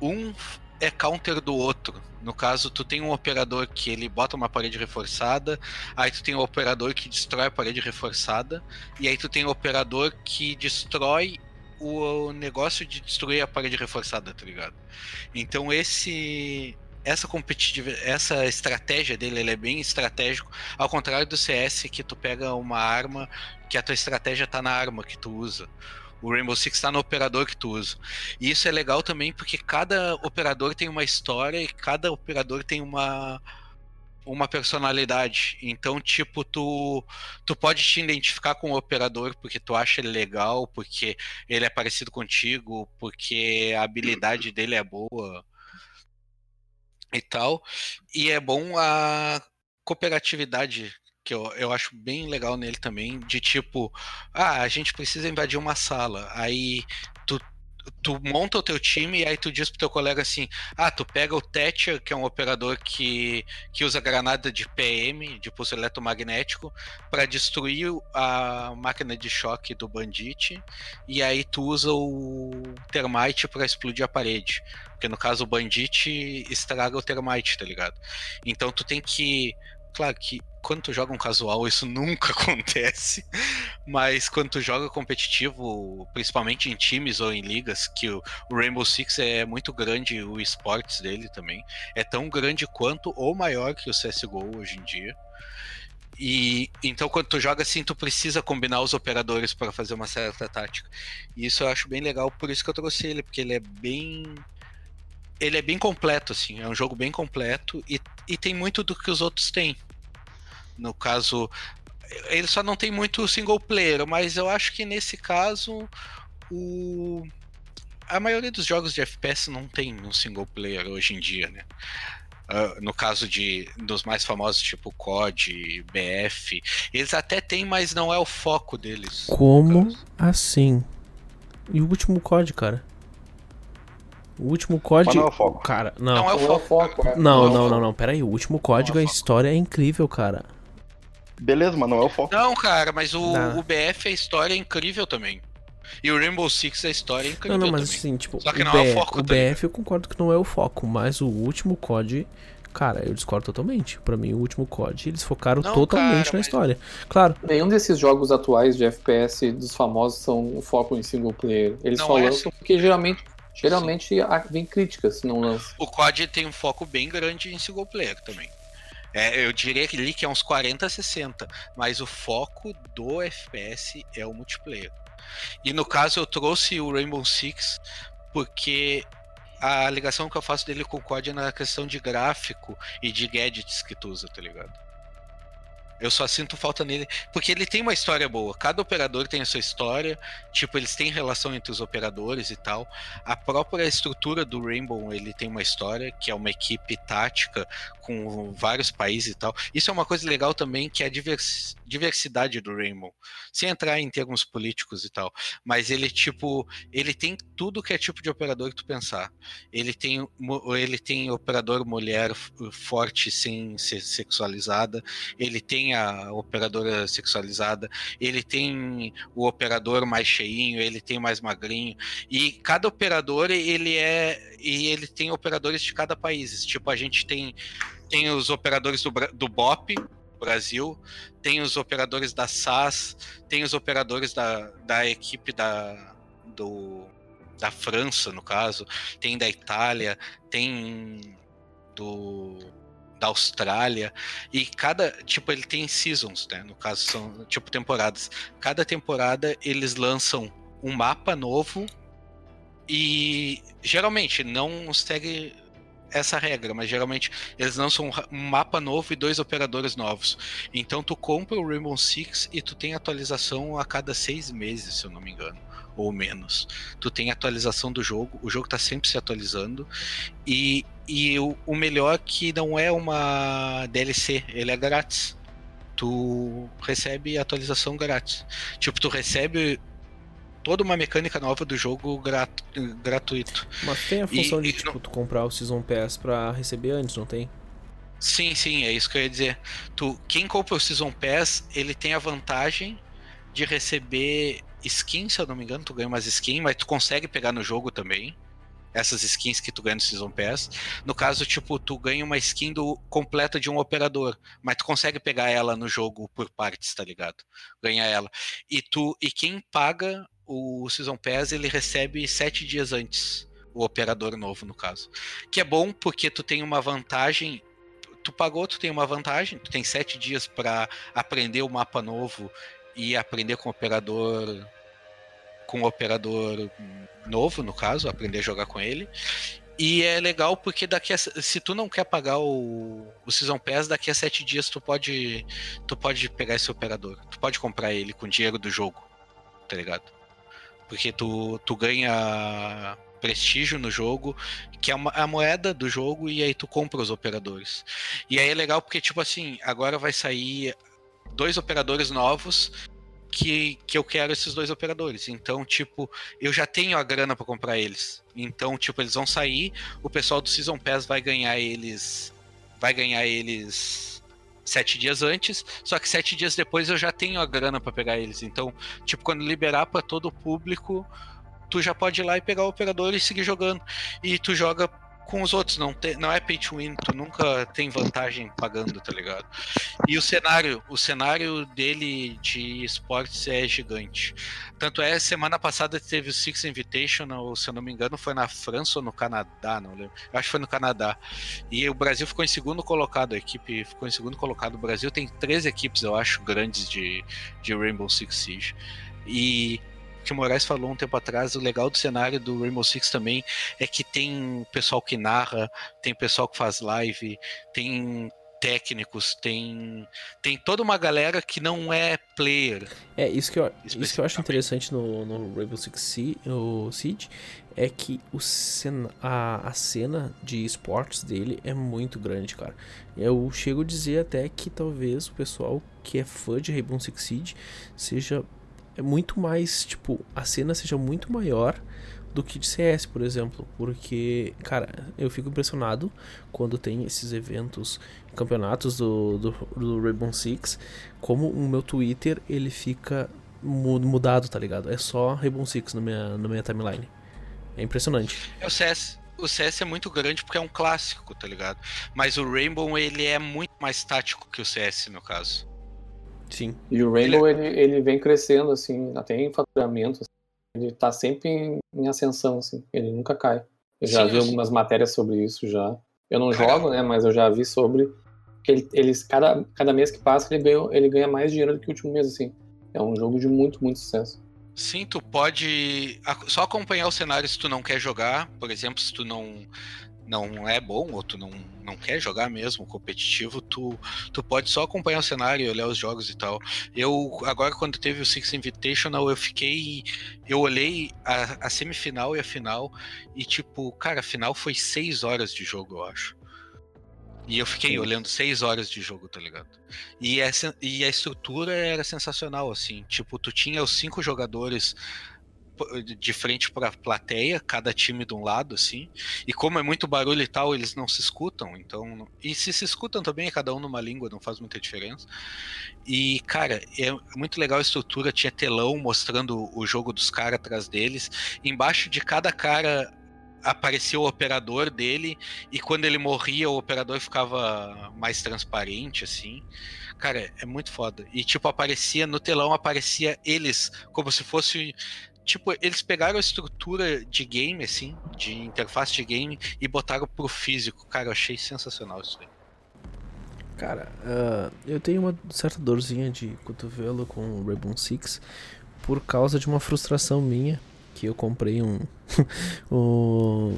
um é counter do outro. No caso, tu tem um operador que ele bota uma parede reforçada, aí tu tem um operador que destrói a parede reforçada, e aí tu tem um operador que destrói o negócio de destruir a parede reforçada, tá ligado? Então esse essa competitiva, essa estratégia dele, ele é bem estratégico, ao contrário do CS que tu pega uma arma que a tua estratégia tá na arma que tu usa. O Rainbow Six tá no operador que tu usa. E isso é legal também porque cada operador tem uma história e cada operador tem uma uma personalidade. Então, tipo, tu tu pode te identificar com o operador porque tu acha ele legal, porque ele é parecido contigo, porque a habilidade dele é boa e tal. E é bom a cooperatividade, que eu, eu acho bem legal nele também, de tipo, ah, a gente precisa invadir uma sala. Aí tu monta o teu time e aí tu diz pro teu colega assim: ah, tu pega o Thatcher, que é um operador que, que usa granada de PM, de pulso eletromagnético, para destruir a máquina de choque do Bandit, e aí tu usa o Termite para explodir a parede. Porque no caso o Bandit estraga o Termite, tá ligado? Então tu tem que. Claro que quando tu joga um casual, isso nunca acontece. Mas quando tu joga competitivo, principalmente em times ou em ligas, que o Rainbow Six é muito grande, o esportes dele também. É tão grande quanto ou maior que o CSGO hoje em dia. E então quando tu joga assim, tu precisa combinar os operadores para fazer uma certa tática. E isso eu acho bem legal, por isso que eu trouxe ele, porque ele é bem ele é bem completo assim, é um jogo bem completo e, e tem muito do que os outros têm. No caso, ele só não tem muito single player, mas eu acho que nesse caso o a maioria dos jogos de FPS não tem um single player hoje em dia, né? Uh, no caso de dos mais famosos tipo COD, BF, eles até têm, mas não é o foco deles.
Como assim? E o último COD, cara? O último COD.
não é o foco.
Cara, não.
Não é o
Não é o
foco.
foco, é.
Não,
Não é o
não,
foco.
não, não. Pera aí. O último código,
é
a
o foco.
história é incrível, cara.
Beleza, mas não é o foco.
Não, cara, mas o,
Não.
o BF a história é incrível também. E o Rainbow Six a história é incrível
Não, não, mas
também.
assim, tipo,
Só que
o,
não é o foco,
o
tá ligado?
BF eu concordo que não é o foco, mas o último COD, cara, eu discordo totalmente. Pra mim, o último COD, eles focaram
Não,
totalmente
cara,
na
mas-
história. Claro,
Nenhum desses jogos atuais de FPS dos famosos são um foco em single player. Eles
Não
só
é,
lançam porque geralmente, geralmente há- vem críticas se não lançam.
O COD tem um foco bem grande em single player também. É, eu diria que ali que é uns 40, 60, mas o foco do FPS é o multiplayer. E no caso eu trouxe o Rainbow Six porque a ligação que eu faço dele com o COD é na questão de gráfico e de gadgets que tu usa, tá ligado? Eu só sinto falta nele, porque ele tem uma história boa. Cada operador tem a sua história, tipo, eles têm relação entre os operadores e tal. A própria estrutura do Rainbow, ele tem uma história, que é uma equipe tática com vários países e tal. Isso é uma coisa legal também, que é a divers- diversidade do Rainbow. Sem entrar em termos políticos e tal. Mas ele, tipo, ele tem tudo que é tipo de operador que tu pensar. Ele tem, ele tem operador mulher forte sem ser sexualizada. Ele tem a operadora sexualizada. Ele tem o operador mais cheinho. Ele tem mais magrinho. E cada operador, ele é. E ele tem operadores de cada país. Tipo, a gente tem, tem os operadores do, do BOP. Brasil, tem os operadores da SAS, tem os operadores da, da equipe da, do, da França, no caso, tem da Itália, tem do da Austrália e cada tipo ele tem seasons, né? No caso são tipo temporadas. Cada temporada eles lançam um mapa novo e geralmente não segue essa regra, mas geralmente eles lançam um mapa novo e dois operadores novos. Então tu compra o Rainbow Six e tu tem atualização a cada seis meses, se eu não me engano, ou menos. Tu tem atualização do jogo, o jogo tá sempre se atualizando. E, e o, o melhor é que não é uma DLC, ele é grátis. Tu recebe atualização grátis. Tipo, tu recebe toda uma mecânica nova do jogo grat, gratuito.
mas tem a função de,
e
tipo,
não-
tu comprar o Season Pass pra receber antes, não tem?
Sim, sim, é isso que eu ia dizer. Tu, quem compra o Season Pass, ele tem a vantagem de receber skins, se eu não me engano, tu ganha umas skins, mas tu consegue pegar no jogo também. Essas skins que tu ganha no Season Pass. No caso, tipo, tu ganha uma skin do, completa de um operador, mas tu consegue pegar ela no jogo por partes, tá ligado? Ganhar ela. E tu e quem paga o Season Pass, ele recebe sete dias antes. O operador novo, no caso. Que é bom porque tu tem uma vantagem tu pagou, tu tem uma vantagem, tu tem sete dias para aprender o mapa novo e aprender com o operador com o operador novo, no caso, aprender a jogar com ele. E é legal porque daqui a, se tu não quer pagar o, o Season Pass, daqui a sete dias tu pode tu pode pegar esse operador. Tu pode comprar ele com dinheiro do jogo, tá ligado? Porque tu, tu ganha prestígio no jogo, que é a moeda do jogo, e aí tu compra os operadores. E aí é legal porque, tipo assim, agora vai sair dois operadores novos que, que eu quero esses dois operadores. Então, tipo, eu já tenho a grana para comprar eles. Então, tipo, eles vão sair, o pessoal do Season Pass vai ganhar eles. Vai ganhar eles sete dias antes, só que sete dias depois eu já tenho a grana para pegar eles. Então, tipo, quando liberar para todo o público, tu já pode ir lá e pegar o operador e seguir jogando. E tu joga com os outros, não, não é pay to win, tu nunca tem vantagem pagando, tá ligado? E o cenário, o cenário dele de esportes é gigante. Tanto é, semana passada teve o Six Invitational, se eu não me engano, foi na França ou no Canadá, não lembro. Eu acho que foi no Canadá. E o Brasil ficou em segundo colocado, a equipe ficou em segundo colocado. O Brasil tem três equipes, eu acho, grandes de, de Rainbow Six Siege. E que o Moraes falou um tempo atrás, o legal do cenário do Rainbow Six também é que tem pessoal que narra, tem pessoal que faz live, tem técnicos, tem tem toda uma galera que não é player.
É, isso que eu, isso que eu acho interessante no, no Rainbow Six Siege é que o cena, a, a cena de esportes dele é muito grande, cara. Eu chego a dizer até que talvez o pessoal que é fã de Rainbow Six Siege seja é muito mais, tipo, a cena seja muito maior do que de CS, por exemplo, porque, cara, eu fico impressionado quando tem esses eventos, campeonatos do, do, do Rainbow Six, como o meu Twitter, ele fica mudado, tá ligado? É só Rainbow Six no minha, na minha timeline. É impressionante.
É o CS. O CS é muito grande porque é um clássico, tá ligado? Mas o Rainbow, ele é muito mais tático que o CS, no caso.
Sim.
E o Rainbow, ele, ele, ele vem crescendo, assim, até em faturamento. Assim, ele tá sempre em, em, ascensão, assim, ele nunca cai. Eu já Sim, vi algumas matérias sobre isso já. Eu não Caramba. jogo, né, mas eu já vi sobre que ele, eles, cada, cada mês que passa, ele ganha, ele ganha mais dinheiro do que o último mês, assim. É um jogo de muito, muito sucesso.
Sim, tu pode só acompanhar o cenário se tu não quer jogar, por exemplo, se tu não não é bom ou tu não, não quer jogar mesmo competitivo, tu, tu pode só acompanhar o cenário, olhar os jogos e tal. Eu, agora quando teve o Six Invitational, eu fiquei. Eu olhei a, a semifinal e a final, e tipo, cara, a final foi seis horas de jogo, eu acho. E eu fiquei Sim. olhando seis horas de jogo, tá ligado? E, essa, e a estrutura era sensacional, assim. Tipo, tu tinha os cinco jogadores de frente para a plateia, cada time de um lado, assim. E como é muito barulho e tal, eles não se escutam, então. E se se escutam também, cada um numa língua, não faz muita diferença. E, cara, é muito legal a estrutura, tinha telão mostrando o jogo dos caras atrás deles. Embaixo de cada cara aparecia o operador dele, e quando ele morria, o operador ficava mais transparente, assim. Cara, é muito foda. E, tipo, aparecia no telão, aparecia eles, como se fosse tipo, eles pegaram a estrutura de game, assim, de interface de game, e botaram pro físico. Cara, eu achei sensacional isso aí.
Cara, uh, eu tenho uma certa dorzinha de cotovelo com o Rainbow Six por causa de uma frustração minha que eu comprei um, um,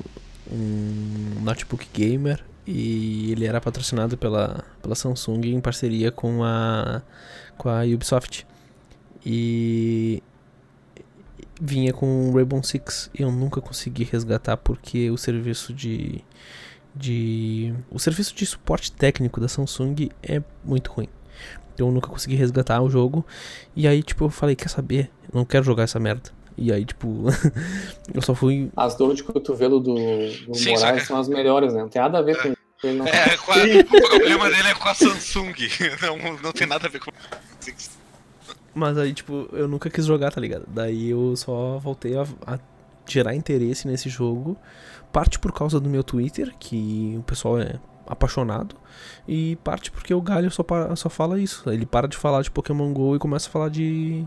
um notebook gamer e ele era patrocinado pela, pela Samsung em parceria com a, com a Ubisoft. E vinha com o Rainbow Six e eu nunca consegui resgatar porque o serviço de de o serviço de suporte técnico da Samsung é muito ruim. Então eu nunca consegui resgatar o jogo e aí tipo eu falei, quer saber? Eu não quero jogar essa merda. E aí, tipo, eu só fui.
As dores de cotovelo do, do Sim, Moraes são as melhores, né? Não tem nada a ver com.
É, não... é, o problema dele é com a Samsung. Não, não tem nada a ver com.
Mas aí, tipo, eu nunca quis jogar, tá ligado? Daí eu só voltei a, a gerar interesse nesse jogo. Parte por causa do meu Twitter, que o pessoal é apaixonado. E parte porque o Galho só, para, só fala isso. Ele para de falar de Pokémon GO e começa a falar de.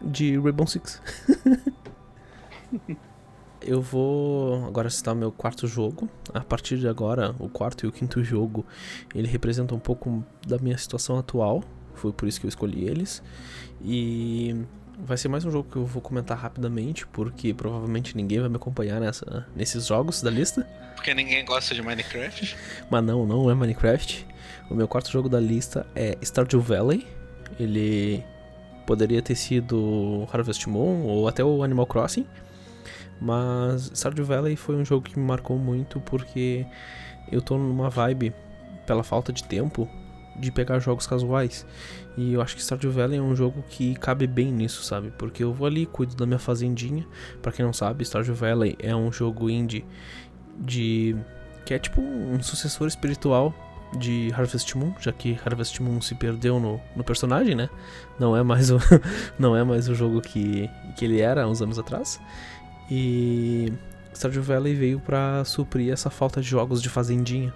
de Rainbow Six. eu vou agora citar o meu quarto jogo. A partir de agora, o quarto e o quinto jogo, ele representa um pouco da minha situação atual. Foi por isso que eu escolhi eles. E vai ser mais um jogo que eu vou comentar rapidamente, porque provavelmente ninguém vai me acompanhar nessa, nesses jogos da lista.
Porque ninguém gosta de Minecraft?
Mas não, não é Minecraft. O meu quarto jogo da lista é Stardew Valley. Ele poderia ter sido Harvest Moon ou até o Animal Crossing. Mas Stardew Valley foi um jogo que me marcou muito porque eu tô numa vibe, pela falta de tempo, de pegar jogos casuais. E eu acho que Stardew Valley é um jogo que cabe bem nisso, sabe? Porque eu vou ali, cuido da minha fazendinha. Para quem não sabe, Stardew Valley é um jogo indie de que é tipo um sucessor espiritual de Harvest Moon, já que Harvest Moon se perdeu no, no personagem, né? Não é mais o não é mais o jogo que, que ele era uns anos atrás. E Stardew Valley veio para suprir essa falta de jogos de fazendinha.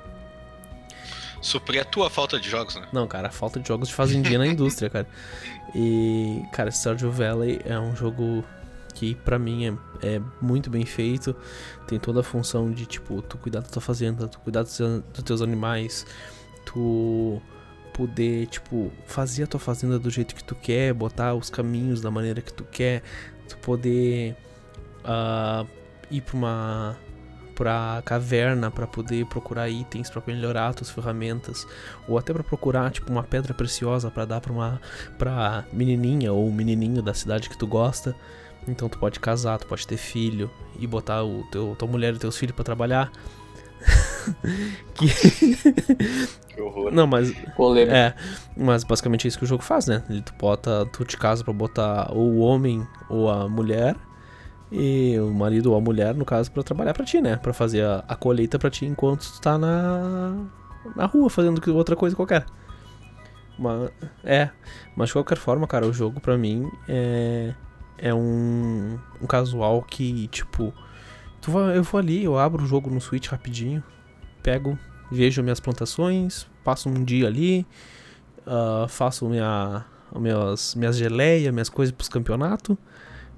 Suprir a tua falta de jogos, né?
Não, cara, a falta de jogos de fazendinha na indústria, cara. E, cara, Stardew Valley é um jogo que para mim é, é, muito bem feito. Tem toda a função de, tipo, tu cuidar da tua fazenda, tu cuidar dos, dos teus animais, tu poder, tipo, fazer a tua fazenda do jeito que tu quer, botar os caminhos da maneira que tu quer, tu poder uh, ir pra uma pra caverna para poder procurar itens para melhorar tuas ferramentas ou até para procurar tipo uma pedra preciosa para dar para uma para menininha ou menininho da cidade que tu gosta então tu pode casar, tu pode ter filho e botar o teu, tua mulher e teus filhos para trabalhar.
que... que horror.
Não, mas. É, mas basicamente é isso que o jogo faz, né? Ele, tu bota, tu te casa pra botar ou o homem ou a mulher. E o marido ou a mulher, no caso, para trabalhar para ti, né? Para fazer a, a colheita para ti enquanto tu tá na, na rua fazendo outra coisa qualquer. Mas, é, mas de qualquer forma, cara, o jogo para mim é é um, um casual que, tipo, tu vai, eu vou ali, eu abro o jogo no Switch rapidinho, pego, vejo minhas plantações, passo um dia ali, uh, faço minha, minhas, minhas geleias, minhas coisas pros campeonatos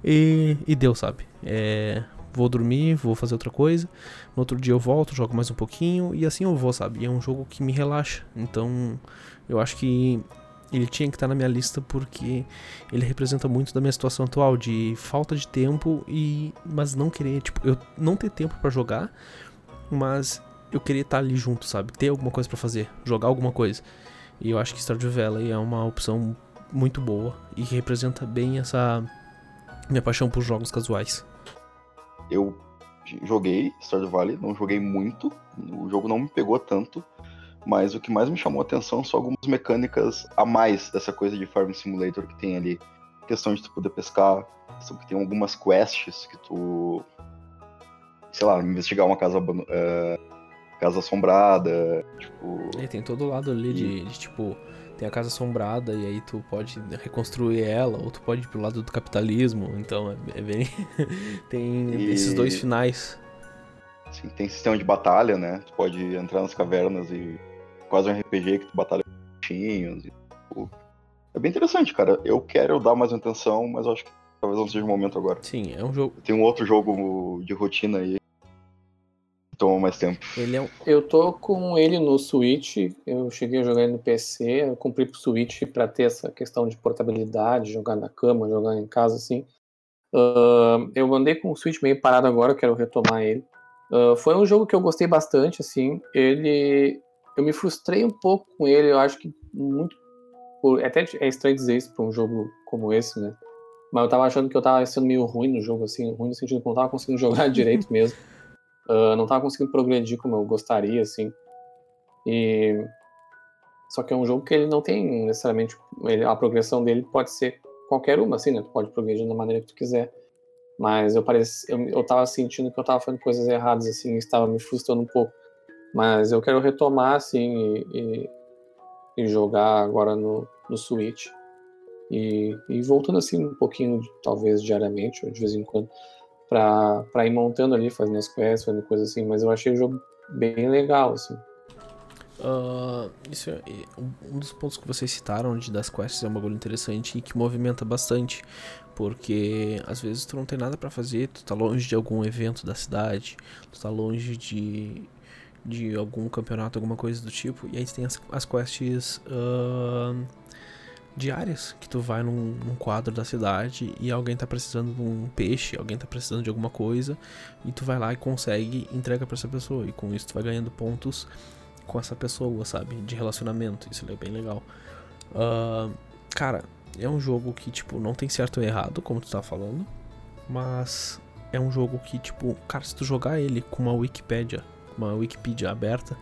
e, e deu, sabe? É, vou dormir, vou fazer outra coisa, no outro dia eu volto, jogo mais um pouquinho e assim eu vou, sabe? E é um jogo que me relaxa, então eu acho que ele tinha que estar na minha lista porque ele representa muito da minha situação atual de falta de tempo e mas não querer, tipo, eu não ter tempo para jogar, mas eu queria estar ali junto, sabe? Ter alguma coisa para fazer, jogar alguma coisa. E eu acho que Stardew Valley é uma opção muito boa e que representa bem essa minha paixão por jogos casuais.
Eu joguei Stardew Valley, não joguei muito, o jogo não me pegou tanto, mas o que mais me chamou a atenção são algumas mecânicas a mais dessa coisa de Farm Simulator que tem ali. A questão de tu poder pescar, questão que tem algumas quests que tu. Sei lá, investigar uma casa, uh, casa assombrada. Tipo.
É, tem todo lado ali de, de, tipo. Tem a casa assombrada e aí tu pode reconstruir ela, ou tu pode ir pro lado do capitalismo. Então é, é bem. tem e... esses dois finais.
Sim, tem sistema de batalha, né? Tu pode entrar nas cavernas e quase um RPG que tu batalha com bichinhos. E, é bem interessante, cara. Eu quero dar mais atenção, mas acho que talvez não seja o momento agora.
Sim, é um jogo.
Tem um outro jogo de rotina aí toma mais tempo.
Ele é um... Eu tô com ele no Switch, eu cheguei a jogar ele no PC, eu comprei pro Switch para ter essa questão de portabilidade, jogar na cama, jogar em casa, assim. Uh, eu andei com o Switch meio parado agora, quero retomar ele. Uh, foi um jogo que eu gostei bastante, assim. Ele eu me frustrei um pouco com ele, eu acho que muito. Até é estranho dizer isso para um jogo como esse, né? Mas eu tava achando que eu tava sendo meio ruim no jogo, assim, ruim no sentido que eu não tava conseguindo jogar direito mesmo. Uh, não tava conseguindo progredir como eu gostaria, assim. E. Só que é um jogo que ele não tem necessariamente. Ele, a progressão dele pode ser qualquer uma, assim, né? Tu pode progredir da maneira que tu quiser. Mas eu, pareci, eu, eu tava sentindo que eu tava fazendo coisas erradas, assim, estava me frustrando um pouco. Mas eu quero retomar, assim, e, e, e jogar agora no, no Switch. E, e, voltando, assim, um pouquinho, talvez diariamente, ou de vez em quando, pra, ir montando ali, fazendo as quests, fazendo coisas assim. Mas eu achei o jogo bem legal, assim.
Uh, isso é, um dos pontos que vocês citaram de das quests é um bagulho interessante e que movimenta bastante, porque às vezes tu não tem nada para fazer, tu tá longe de algum evento da cidade, tu tá longe de de algum campeonato, alguma coisa do tipo. E aí tem as, as quests uh, diárias, que tu vai num, num, quadro da cidade e alguém tá precisando de um peixe, alguém tá precisando de alguma coisa, e tu vai lá e consegue entrega para essa pessoa. E com isso tu vai ganhando pontos com essa pessoa, sabe? De relacionamento. Isso é bem legal. Uh, cara, é um jogo que, tipo, não tem certo ou errado, como tu tá falando. Mas é um jogo que, tipo, cara, se tu jogar ele com uma Wikipedia uma Wikipedia aberta,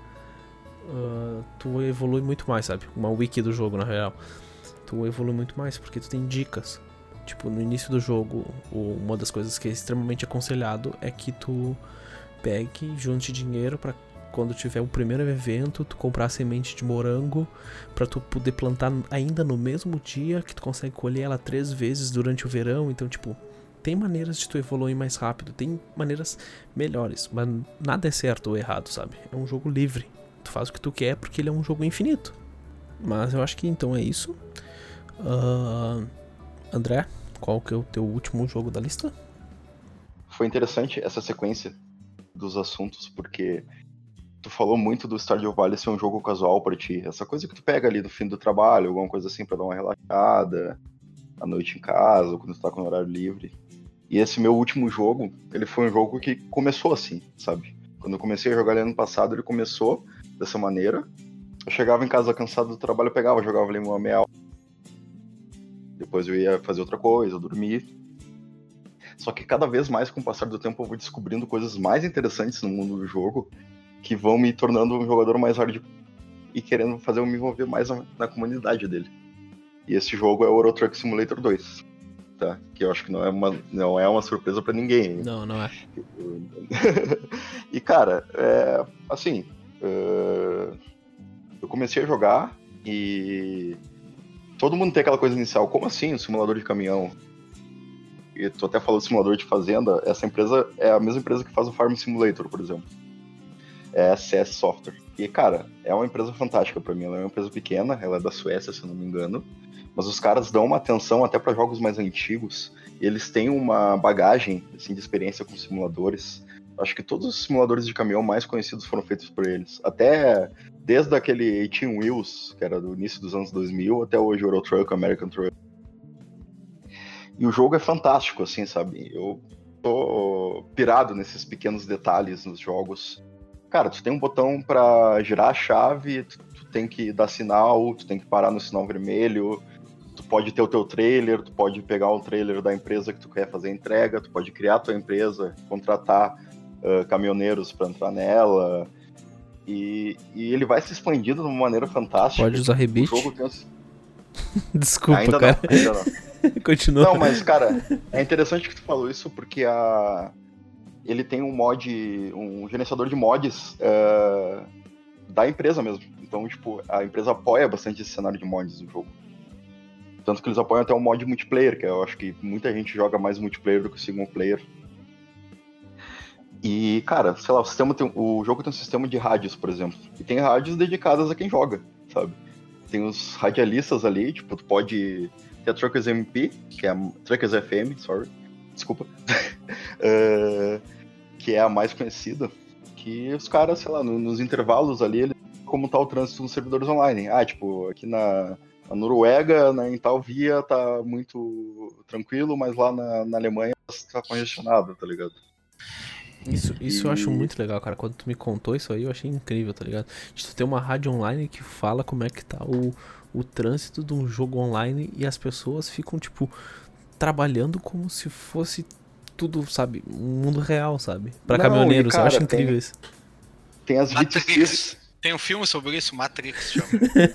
uh, tu evolui muito mais, sabe? Uma wiki do jogo, na real. Tu evolui muito mais porque tu tem dicas. Tipo, no início do jogo, uma das coisas que é extremamente aconselhado é que tu pegue, junte dinheiro para quando tiver o primeiro evento, tu comprar semente de morango para tu poder plantar ainda no mesmo dia, que tu consegue colher ela três vezes durante o verão. Então, tipo, tem maneiras de tu evoluir mais rápido, tem maneiras melhores, mas nada é certo ou errado, sabe? É um jogo livre. Tu faz o que tu quer porque ele é um jogo infinito. Mas eu acho que então é isso. Uh, André, qual que é o teu último jogo da lista?
Foi interessante essa sequência dos assuntos, porque tu falou muito do Stardew Valley ser um jogo casual para ti. Essa coisa que tu pega ali no fim do trabalho, alguma coisa assim para dar uma relaxada, à noite em casa, quando tu tá com o horário livre. E esse meu último jogo, ele foi um jogo que começou assim, sabe? Quando eu comecei a jogar ali ano passado, ele começou dessa maneira. Eu chegava em casa cansado do trabalho, eu pegava, jogava ali uma meia hora. Depois eu ia fazer outra coisa, dormir. Só que cada vez mais, com o passar do tempo, eu vou descobrindo coisas mais interessantes no mundo do jogo que vão me tornando um jogador mais hard e querendo fazer eu me envolver mais na, na comunidade dele. E esse jogo é o Euro Truck Simulator 2. Tá? Que eu acho que não é uma, não é uma surpresa para ninguém.
Não, não é.
e cara, é, assim, uh, eu comecei a jogar e todo mundo tem aquela coisa inicial, como assim um simulador de caminhão? E tu até falou de simulador de fazenda, essa empresa é a mesma empresa que faz o Farm Simulator, por exemplo é a CS Software. E, cara, é uma empresa fantástica para mim. Ela é uma empresa pequena, ela é da Suécia, se eu não me engano. Mas os caras dão uma atenção até para jogos mais antigos. Eles têm uma bagagem assim, de experiência com simuladores. Acho que todos os simuladores de caminhão mais conhecidos foram feitos por eles. Até desde aquele 18 Wheels, que era do início dos anos 2000, até hoje Euro Truck, American Truck. E o jogo é fantástico, assim, sabe? Eu tô pirado nesses pequenos detalhes nos jogos cara, tu tem um botão para girar a chave, tu, tu, tem que dar sinal, tu tem que parar no sinal vermelho, tu pode ter o teu trailer, tu pode pegar o trailer da empresa que tu quer fazer entrega, tu pode criar a tua empresa, contratar uh, caminhoneiros para entrar nela. E, e, ele vai se expandindo de uma maneira fantástica.
Pode usar rebite? Desculpa,
ainda
cara.
Não, ainda não.
Continua.
Não, mas, cara, é interessante que tu falou isso porque a, ele tem um mod, um gerenciador de mods uh, da empresa mesmo. Então, tipo, a empresa apoia bastante esse cenário de mods no jogo. Tanto que eles apoiam até o mod multiplayer, que eu acho que muita gente joga mais multiplayer do que single player. E, cara, sei lá, o, sistema tem, o jogo tem um sistema de rádios, por exemplo. E tem rádios dedicadas a quem joga, sabe? Tem os radialistas ali, tipo, tu pode ter a Truckers MP, que é a Truckers FM, sorry, desculpa. uh, que é a mais conhecida, que os caras, sei lá, nos intervalos ali, ele, como tá o trânsito nos servidores online. Ah, tipo, aqui na, na Noruega, né, em tal via, tá muito tranquilo, mas lá na, na Alemanha tá congestionado, tá ligado?
Isso, isso e... eu acho muito legal, cara. Quando tu me contou isso aí, eu achei incrível, tá ligado? De tu ter uma rádio online que fala como é que tá o, o trânsito de um jogo online e as pessoas ficam, tipo, trabalhando como se fosse tudo, sabe, um mundo real, sabe? Pra Não, caminhoneiros, cara, eu acho incrível tem, isso.
Tem as VTCs.
Tem um filme sobre isso, Matrix,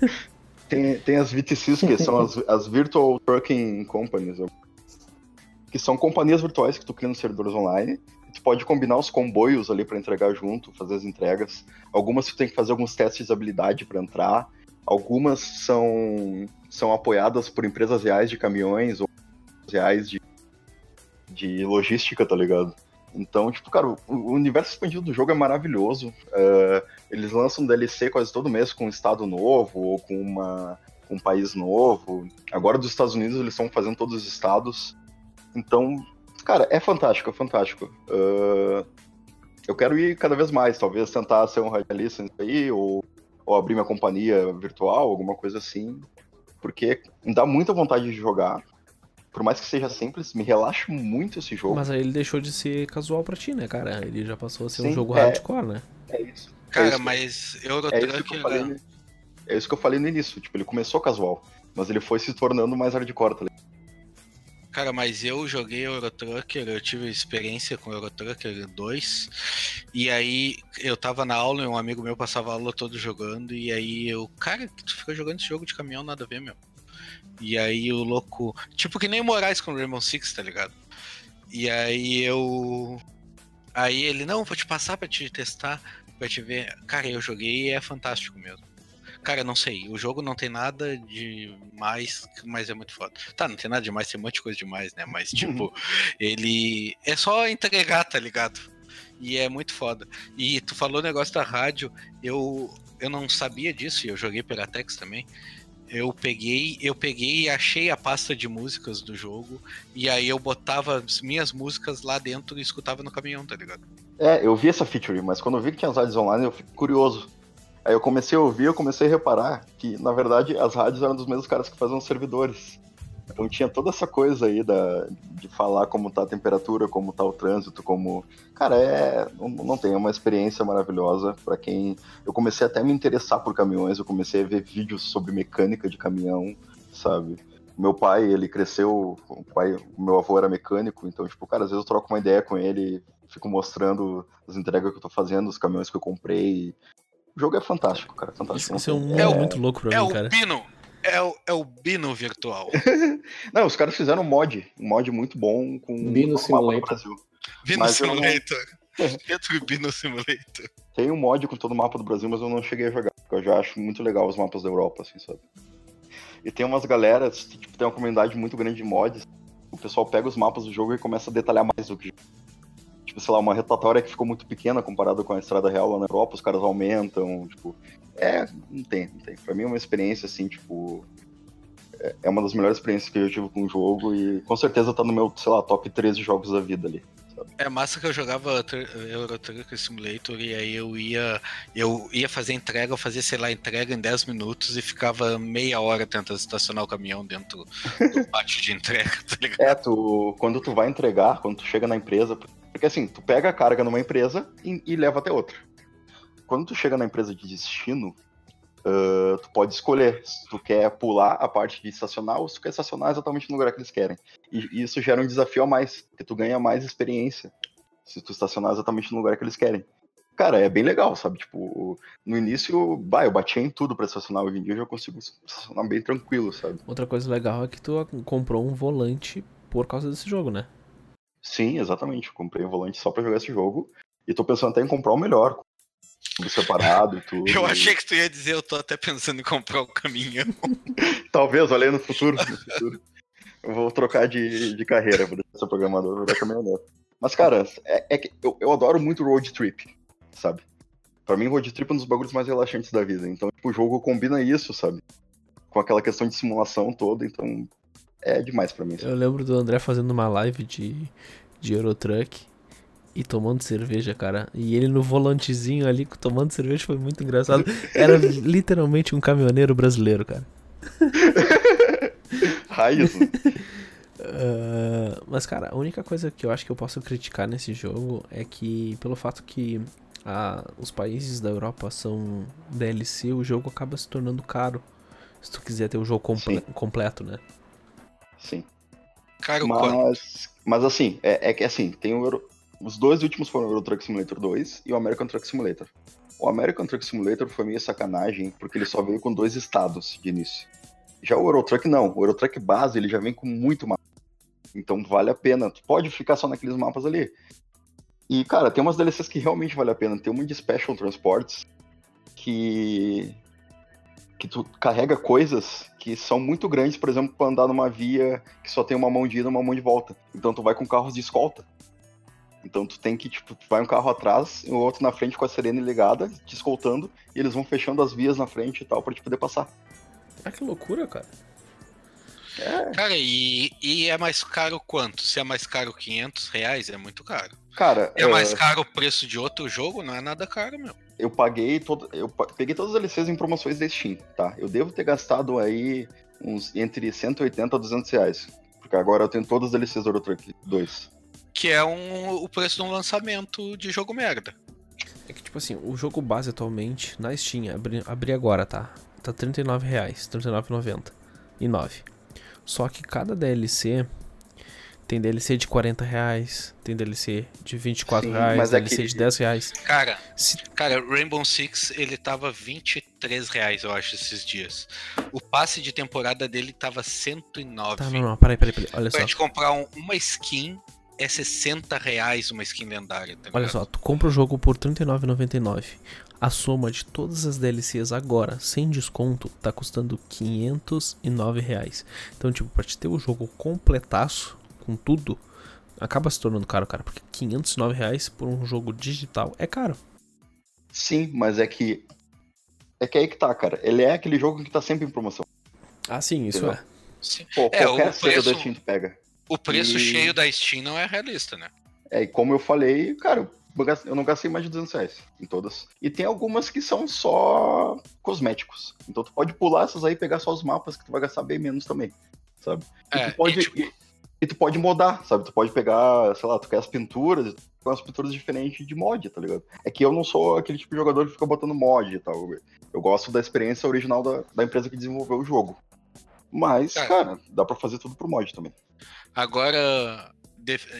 tem, tem as VTCs, que são as, as Virtual Trucking Companies, que são companhias virtuais que tu cria nos servidores online. Tu pode combinar os comboios ali para entregar junto, fazer as entregas. Algumas tu tem que fazer alguns testes de habilidade para entrar. Algumas são, são apoiadas por empresas reais de caminhões ou reais de de logística, tá ligado? Então, tipo, cara, o universo expandido do jogo é maravilhoso. Uh, eles lançam DLC quase todo mês com um estado novo ou com uma, um país novo. Agora dos Estados Unidos eles estão fazendo todos os estados. Então, cara, é fantástico, é fantástico. Uh, eu quero ir cada vez mais, talvez tentar ser um radialista nisso aí, ou, ou abrir minha companhia virtual, alguma coisa assim. Porque me dá muita vontade de jogar por mais que seja simples, me relaxa muito esse jogo.
Mas aí ele deixou de ser casual pra ti, né, cara? Ele já passou a ser Sim, um jogo é, hardcore, né?
É isso.
Cara,
é isso
mas eu
é isso que eu falei, É isso que eu falei no início. Tipo, ele começou casual, mas ele foi se tornando mais hardcore, tá ligado?
Cara, mas eu joguei Euro Trucker, eu tive experiência com Euro Trucker 2. E aí eu tava na aula e um amigo meu passava a aula todo jogando. E aí eu, cara, tu fica jogando esse jogo de caminhão, nada a ver, meu. E aí o louco. Tipo que nem o Moraes com o Rainbow Six, tá ligado? E aí eu. Aí ele, não, vou te passar pra te testar, pra te ver. Cara, eu joguei e é fantástico mesmo. Cara, não sei. O jogo não tem nada de mais, mas é muito foda. Tá, não tem nada demais, tem um monte de coisa demais, né? Mas, tipo, ele. É só entregar, tá ligado? E é muito foda. E tu falou o negócio da rádio, eu, eu não sabia disso, e eu joguei pela Tex também. Eu peguei, eu peguei e achei a pasta de músicas do jogo, e aí eu botava as minhas músicas lá dentro e escutava no caminhão, tá ligado?
É, eu vi essa feature, mas quando eu vi que tinha as rádios online, eu fiquei curioso. Aí eu comecei a ouvir, eu comecei a reparar que, na verdade, as rádios eram dos mesmos caras que faziam servidores. Então tinha toda essa coisa aí da, de falar como tá a temperatura, como tá o trânsito, como. Cara, é. Não, não tem, é uma experiência maravilhosa para quem. Eu comecei até a me interessar por caminhões, eu comecei a ver vídeos sobre mecânica de caminhão, sabe? Meu pai, ele cresceu. O pai, meu avô era mecânico, então, tipo, cara, às vezes eu troco uma ideia com ele, fico mostrando as entregas que eu tô fazendo, os caminhões que eu comprei. O jogo é fantástico, cara. Fantástico.
Isso é um
é,
mundo muito louco pra
É
mim,
o
cara.
Bino! É o, é o Bino virtual.
Não, os caras fizeram um mod, um mod muito bom com
Bino
todo o mapa do
Simulator.
Brasil.
Bino
Mas não-
Simulator. Dentro do Bino Simulator.
Tem um mod com todo o mapa do Brasil, mas eu não cheguei a jogar, porque eu já acho muito legal os mapas da Europa, assim, sabe? E tem umas galeras, tipo, tem uma comunidade muito grande de mods. O pessoal pega os mapas do jogo e começa a detalhar mais do que. Tipo, sei lá, uma rotatória que ficou muito pequena comparada com a estrada real lá na Europa, os caras aumentam, tipo. É, não tem, não tem. Pra mim é uma experiência, assim, tipo. é- É uma das melhores experiências que eu tive com o jogo e com certeza tá no meu, sei lá, top 13 jogos da vida ali.
É massa que eu jogava Euro Trucker Simulator e aí eu ia eu ia fazer entrega, eu fazia, sei lá, entrega em 10 minutos e ficava meia hora tentando estacionar o caminhão dentro do pátio de entrega, tá ligado?
É, tu, quando tu vai entregar, quando tu chega na empresa, porque assim, tu pega a carga numa empresa e, e leva até outra. Quando tu chega na empresa de destino, ah, tu pode escolher se tu quer pular a parte de estacionar ou se tu quer estacionar exatamente no lugar que eles querem. E, e isso gera um desafio a mais, porque tu ganha mais experiência se tu estacionar exatamente no lugar que eles querem. Cara, é bem legal, sabe? Tipo, no início, bah, eu batia em tudo pra estacionar. Hoje em dia eu já consigo estacionar bem tranquilo, sabe?
Outra coisa legal é que tu comprou um volante por causa desse jogo, né?
Sim, exatamente. Eu comprei o volante só pra jogar esse jogo. E tô pensando até em comprar o melhor. Tudo separado e tudo.
Eu achei que tu ia dizer, eu tô até pensando em comprar o caminhão.
Talvez, olha aí no futuro. No futuro. Eu vou trocar de, de carreira, vou deixar ser programador, vou virar caminhoneiro. Mas, cara, é, é que eu, eu adoro muito road trip, sabe? Pra mim, road trip é um dos bagulhos mais relaxantes da vida. Então, tipo, o jogo combina isso, sabe? Com aquela questão de simulação toda, então é demais pra mim.
Eu lembro do André fazendo uma live de, de Eurotruck e tomando cerveja, cara. E ele no volantezinho ali tomando cerveja foi muito engraçado. Era literalmente um caminhoneiro brasileiro, cara.
Raiz, né?
Ah, mas, cara, a única coisa que eu acho que eu posso criticar nesse jogo é que, pelo fato que ah, os países da Europa são DLC, o jogo acaba se tornando caro. Se tu quiser ter o jogo comple-
Sim.
completo, né?
Sim.
Cara?
Mas, mas assim, é, é que assim, tem o Euro... os dois últimos foram o Euro Truck Simulator 2 e o American Truck Simulator. O American Truck Simulator foi meio sacanagem, porque ele só veio com dois estados de início. Já o Euro Truck não, o Euro Truck base ele já vem com muito mapa. Então vale a pena, tu pode ficar só naqueles mapas ali. E cara, tem umas DLCs que realmente vale a pena. Tem uma de Special Transports que que tu carrega coisas que são muito grandes, por exemplo, pra andar numa via que só tem uma mão de ida e uma mão de volta. Então tu vai com carros de escolta. Então tu tem que, tipo, tu vai um carro atrás e o outro na frente com a sirene ligada, te escoltando, e eles vão fechando as vias na frente e tal pra te poder passar.
Ah, que loucura, cara.
Cara, e, e é mais caro quanto? Se é mais caro 500 reais, é muito caro.
Cara,
É mais caro o preço de outro jogo? Não é nada caro, meu.
Eu paguei todo, eu peguei todas as DLCs em promoções da Steam, tá? Eu devo ter gastado aí uns entre 180 a 200 reais. Porque agora eu tenho todas as DLCs do Eurotruck 2.
Que é um, o preço de um lançamento de jogo merda.
É que, tipo assim, o jogo base atualmente na Steam, abri, abri agora, tá? Tá 39 reais, R$ 39,90 e 9. Só que cada DLC, Tem DLC de 40 reais, tem DLC de 24
Sim,
reais,
mas é
DLC
que-
de 10 reais.
Cara,
Se-
cara, Rainbow Six, ele tava 23 reais, eu acho, esses dias. O passe de temporada dele tava 109.
Tá, não, não, peraí, peraí, peraí. Olha
Pra
só.
gente comprar um- uma skin, é 60 reais uma skin lendária, tá
Olha só, tu compra o jogo por R$ 39,99. A soma de todas as DLCs agora, sem desconto, tá custando 509 reais. Então, tipo, pra te ter o jogo completaço, com tudo, acaba se tornando caro, cara. Porque 509 reais por um jogo digital é caro.
Sim, mas é que. É que aí que tá, cara. Ele é aquele jogo que tá sempre em promoção.
Ah, sim, isso
Entendeu?
é.
Sim.
Pô,
É,
qualquer
o preço-
da Steam tu pega.
O preço
E-
cheio da Steam não é realista, né?
É, e como eu falei, cara, eu não gastei mais de 200 reais em todas. E tem algumas que são só cosméticos. Então tu pode pular essas aí e pegar só os mapas que tu vai gastar bem menos também, sabe? E,
É,
tu, pode,
e, tipo-
e, tu pode modar, sabe? Tu pode pegar, sei lá, tu quer as pinturas, com as pinturas diferentes de mod, tá ligado? É que eu não sou aquele tipo de jogador que fica botando mod e tal. Eu gosto da experiência original da, da empresa que desenvolveu o jogo. Mas,
Cara.
cara, dá pra fazer tudo pro mod também.
Agora,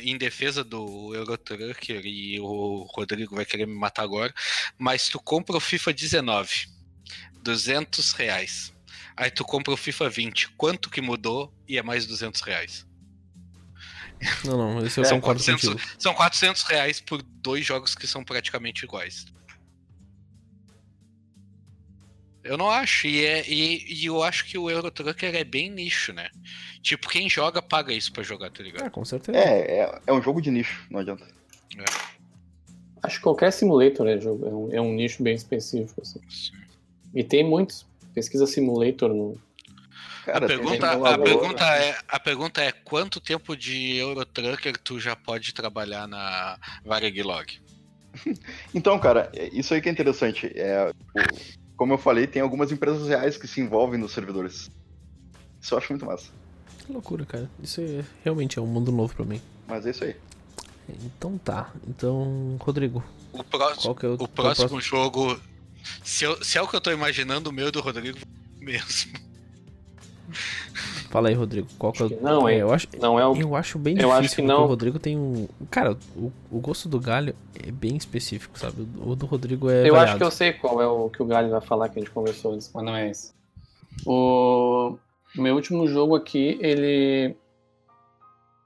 em defesa do Eurotrucker, e o Rodrigo vai querer me matar agora, mas tu compra o FIFA 19, 200 reais. Aí tu compra o FIFA 20, quanto que mudou e é mais 200 reais?
Não, não, esse
É,
concordo
400,
contigo.
são 400 reais por dois jogos que são praticamente iguais. Eu não acho, e, é, e, e eu acho que o Euro Trucker é bem nicho, né? Tipo, quem joga paga isso pra jogar, tá ligado?
É, com certeza.
É, é, é um jogo de nicho, não adianta.
Acho que qualquer simulator é, jogo, é, um, é um nicho bem específico. Assim.
Sim.
E tem muitos. Pesquisa simulator no.
Cara,
A
tem
pergunta, a, pergunta
né?
é, a pergunta é quanto tempo de Euro Trucker tu já pode trabalhar na Vareglog?
Então, cara, é- isso aí que é interessante. É, como eu falei, tem algumas empresas reais que se envolvem nos servidores. Isso eu acho muito massa.
Que loucura, cara. Isso é, realmente é um mundo novo pra mim.
Mas é isso aí.
Então tá. Então, Rodrigo,
O próximo,
qual que é o,
o
qual é
próximo jogo, se, eu- se é o que eu tô imaginando, o meu e do Rodrigo mesmo.
Fala aí, Rodrigo. Qual que é.
Acho que não,
É, eu acho,
Não é o.
eu acho bem
eu
difícil,
acho que não.
o Rodrigo tem um. Cara, o, o gosto do galho é bem específico, sabe? O do Rodrigo é.
Eu acho
variado.
que eu sei qual é o que o Galho vai falar que a gente conversou antes, mas não é esse. O o meu último jogo aqui, ele.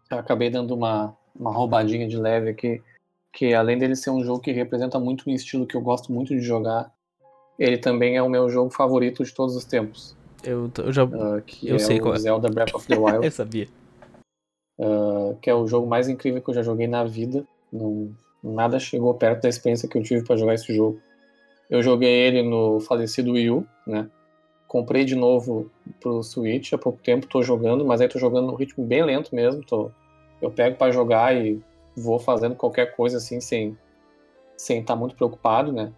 Eu acabei dando uma, uma roubadinha de leve aqui, que além dele ser um jogo que representa muito um estilo que eu gosto muito de jogar, ele também é o meu jogo favorito de todos os tempos,
Eu, eu já.
ah, que
Eu
é
sei
o
qual é.
Zelda Breath of the Wild.
Eu sabia.
Uh, que é o jogo mais incrível que eu já joguei na vida. Não, nada chegou perto da experiência que eu tive para jogar esse jogo. Eu joguei ele no falecido Wii U, né? Comprei de novo pro Switch há pouco tempo, tô jogando, mas aí tô jogando num ritmo bem lento mesmo. Tô, eu pego para jogar e vou fazendo qualquer coisa assim, sem sem estar muito preocupado, né?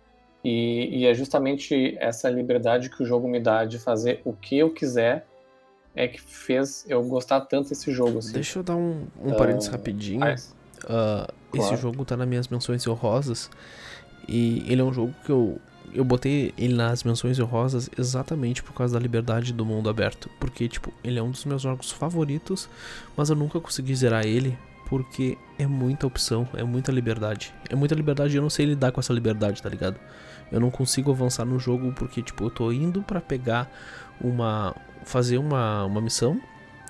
E, e é justamente essa liberdade que o jogo me dá de fazer o que eu quiser é que fez eu gostar tanto desse jogo. Assim.
Deixa eu dar um, um parênteses
Ah,
rapidinho.
Mas-
Ah, Esse
Claro.
jogo tá nas minhas menções honrosas. E ele é um jogo que eu, eu botei ele nas menções honrosas exatamente por causa da liberdade do mundo aberto. Porque, tipo, ele é um dos meus jogos favoritos, mas eu nunca consegui zerar ele porque é muita opção, é muita liberdade. É muita liberdade e eu não sei lidar com essa liberdade, tá ligado? Eu não consigo avançar no jogo porque, tipo, eu tô indo pra pegar uma. fazer uma, uma missão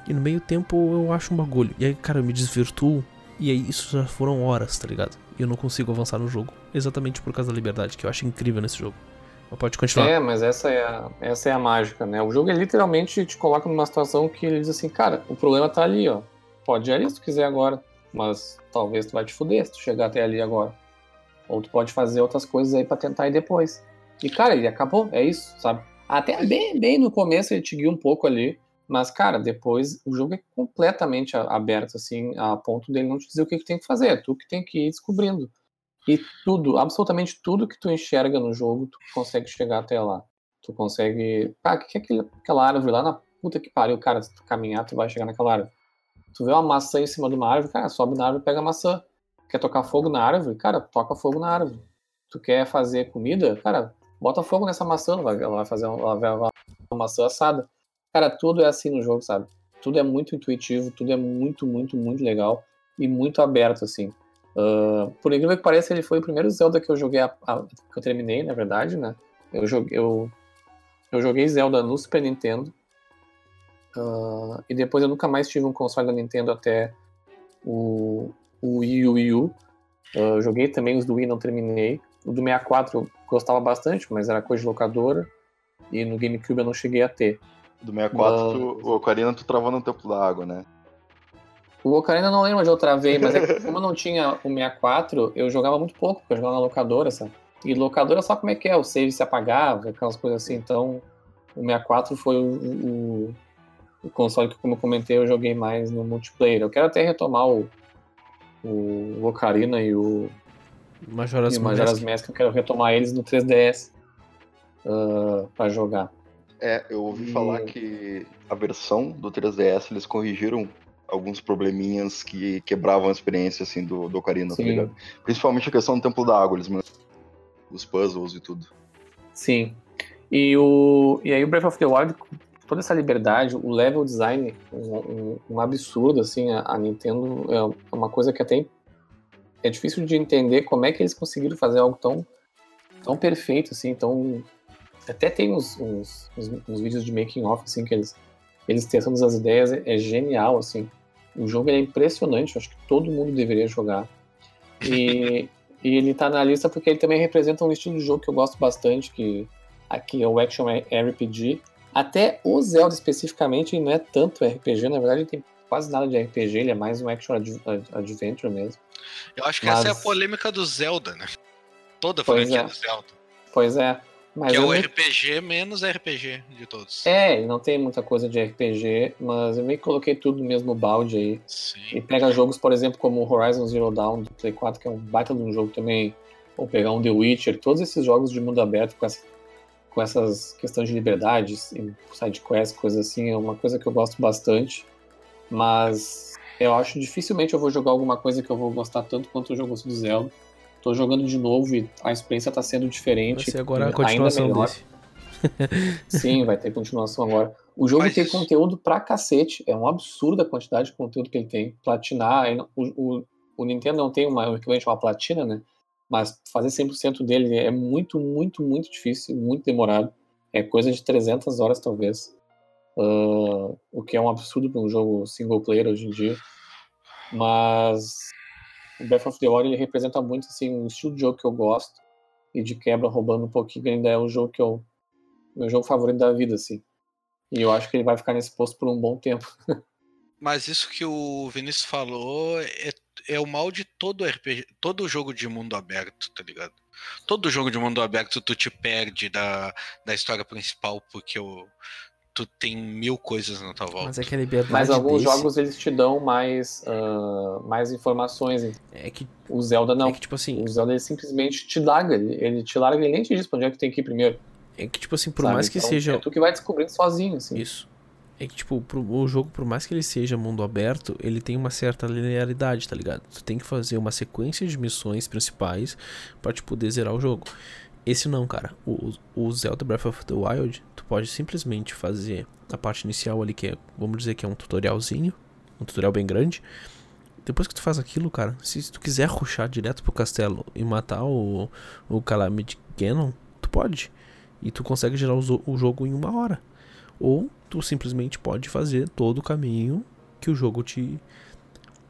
e no meio tempo eu acho um bagulho. E aí, cara, eu me desvirtuo e aí isso já foram horas, tá ligado? E eu não consigo avançar no jogo. Exatamente por causa da liberdade, que eu acho incrível nesse jogo. Mas pode continuar.
É, mas essa é, a, essa é a mágica, né? O jogo é literalmente te coloca numa situação que ele diz assim, cara, o problema tá ali, ó. Pode ir ali se tu quiser agora, mas talvez tu vai te fuder se tu chegar até ali agora. Ou tu pode fazer outras coisas aí pra tentar ir depois. E, cara, ele acabou, é isso, sabe? Até bem, bem no começo ele te guia um pouco ali, mas, cara, depois o jogo é completamente aberto, assim, a ponto dele não te dizer o que, que tem que fazer, é tu que tem que ir descobrindo. E tudo, absolutamente tudo que tu enxerga no jogo, tu consegue chegar até lá. Tu consegue. Ah, o que é aquele, aquela árvore lá na puta que pariu, cara? Se tu caminhar, tu vai chegar naquela árvore. Tu vê uma maçã em cima de uma árvore, cara, sobe na árvore e pega a maçã. Quer tocar fogo na árvore? Cara, toca fogo na árvore. Tu quer fazer comida? Cara, bota fogo nessa maçã, ela vai, fazer uma, uma maçã assada. Cara, tudo é assim no jogo, sabe? tudo é muito intuitivo, tudo é muito, muito, muito legal e muito aberto, assim. Uh, por incrível que pareça, ele foi o primeiro Zelda que eu joguei, a, a, que eu terminei, na verdade, né? Eu joguei, eu, eu joguei Zelda no Super Nintendo. Uh, e depois eu nunca mais tive um console da Nintendo até o, o Wii U. Wii U. Uh, joguei também os do Wii, não terminei. O do 64 eu gostava bastante, mas era coisa de locadora. E no GameCube eu não cheguei a ter.
Do 64, tu, o Ocarina tu travou no tempo da água, né?
O Ocarina eu não lembro onde eu travei, mas é que como eu não tinha o 64, eu jogava muito pouco, porque eu jogava na locadora, sabe? E locadora só como é que é, o save se apagava, aquelas coisas assim. Então, o 64 foi o, o, o console que, como eu comentei, eu joguei mais no multiplayer. Eu quero até retomar o, o Ocarina e o
Majora's,
e Majora's Mask. Eu quero retomar eles no 3DS uh, para jogar.
É, eu ouvi e... falar que a versão do 3DS eles corrigiram alguns probleminhas que quebravam a experiência assim do, do Ocarina, tá ligado? Principalmente a questão do Templo da Água, eles os puzzles e tudo.
Sim. E, o, e aí o Breath of the Wild, toda essa liberdade, o level design, um, um, um absurdo, assim, a, a, Nintendo é uma coisa que até é difícil de entender como é que eles conseguiram fazer algo tão, tão perfeito, assim, tão... Até tem uns, uns, uns, uns vídeos de making off, assim, que eles, eles testando as ideias, é, é genial, assim. O jogo é impressionante, acho que todo mundo deveria jogar. E, e ele tá na lista porque ele também representa um estilo de jogo que eu gosto bastante, que aqui é o Action RPG. Até o Zelda especificamente não é tanto RPG, na verdade ele tem quase nada de RPG, ele é mais um Action Adventure mesmo.
Eu acho que Mas... essa é a polêmica do Zelda, né? Toda a franquia é. do Zelda.
Pois é.
Mas que é o. RPG menos RPG de todos.
É, não tem muita coisa de RPG, mas eu meio que coloquei tudo no mesmo balde aí. Sim. E pega jogos, por exemplo, como Horizon Zero Dawn do Play 4, que é um baita de um jogo também, ou pegar um The Witcher, todos esses jogos de mundo aberto com, essa, com essas questões de liberdades, side quest, coisas assim, é uma coisa que eu gosto bastante. Mas eu acho dificilmente eu vou jogar alguma coisa que eu vou gostar tanto quanto o jogo do Zelda. Tô jogando de novo e a experiência tá sendo diferente.
Vai ser agora a continuação ainda melhor. desse.
Sim, vai ter continuação agora. O jogo Mas... tem conteúdo pra cacete. É um absurdo a quantidade de conteúdo que ele tem. Platinar. O, o, o Nintendo não tem uma, um equivalente a uma platina, né? Mas fazer 100% dele é muito, muito, muito difícil, muito demorado. É coisa de 300 horas, talvez. Uh, o que é um absurdo para um jogo single player hoje em dia. Mas o Breath of the Wild ele representa muito assim um estilo de jogo que eu gosto e de quebra roubando um pouquinho ainda é o jogo que eu meu jogo favorito da vida assim e eu acho que ele vai ficar nesse posto por um bom tempo
mas isso que o Vinícius falou é, é o mal de todo RPG todo jogo de mundo aberto tá ligado todo jogo de mundo aberto tu te perde da, da história principal porque o tu tem mil coisas na tua volta.
Mas é que a liberdade
Mas alguns
desse...
jogos eles te dão mais, uh, mais informações.
É que
o Zelda não.
É que, tipo assim,
o Zelda ele simplesmente te larga, ele, ele te larga e nem te diz pra onde é que tem que ir primeiro.
É que, tipo assim, por Sabe? mais que então, seja.
É tu que vai descobrindo sozinho, assim.
Isso. É que, tipo, pro, o jogo, por mais que ele seja mundo aberto, ele tem uma certa linearidade, tá ligado? Tu tem que fazer uma sequência de missões principais para te poder zerar o jogo. Esse não, cara. O, o Zelda Breath of the Wild, tu pode simplesmente fazer a parte inicial ali, que é, vamos dizer que é um tutorialzinho, um tutorial bem grande. Depois que tu faz aquilo, cara, se tu quiser ruxar direto pro castelo e matar o, o Calamity Ganon, tu pode. E tu consegue gerar o, o jogo em uma hora. Ou tu simplesmente pode fazer todo o caminho que o jogo te,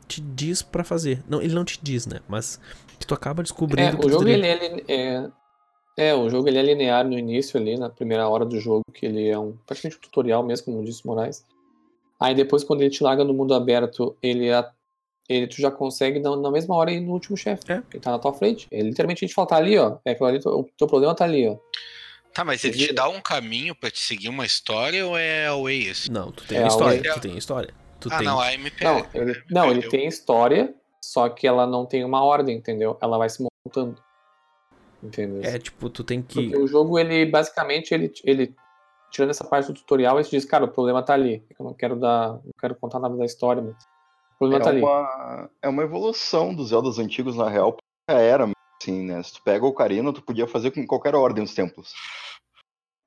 te diz para fazer. Não, ele não te diz, né? Mas que tu acaba descobrindo.
É, o jogo ele, ele é, é, o jogo ele é linear no início ali, na primeira hora do jogo, que ele é um praticamente um tutorial mesmo, como disse Moraes. Aí depois, quando ele te larga no mundo aberto, ele, ele tu já consegue na, na mesma hora ir no último chefe. É. Ele tá na tua frente. Ele literalmente a gente fala, tá ali, ó. É ali, o teu problema tá ali, ó.
Tá, mas ele te dá um caminho pra te seguir uma história ou é a Way esse?
Não, tu tem é história. Tu tem história. Tu
ah,
tem...
não, a MP.
Não, ele, não, ele tem história, só que ela não tem uma ordem, entendeu? Ela vai se montando. Entendeu?
É, tipo, tu tem que.
Porque o jogo, ele basicamente, ele, ele tirando essa parte do tutorial, ele diz, cara, o problema tá ali. Eu não quero dar. Não quero contar nada da história, mas. O problema
é
tá
uma, ali. É uma evolução dos Zeldas antigos, na real, já era, assim, né? Se tu pega o Ocarina, tu podia fazer com qualquer ordem os templos.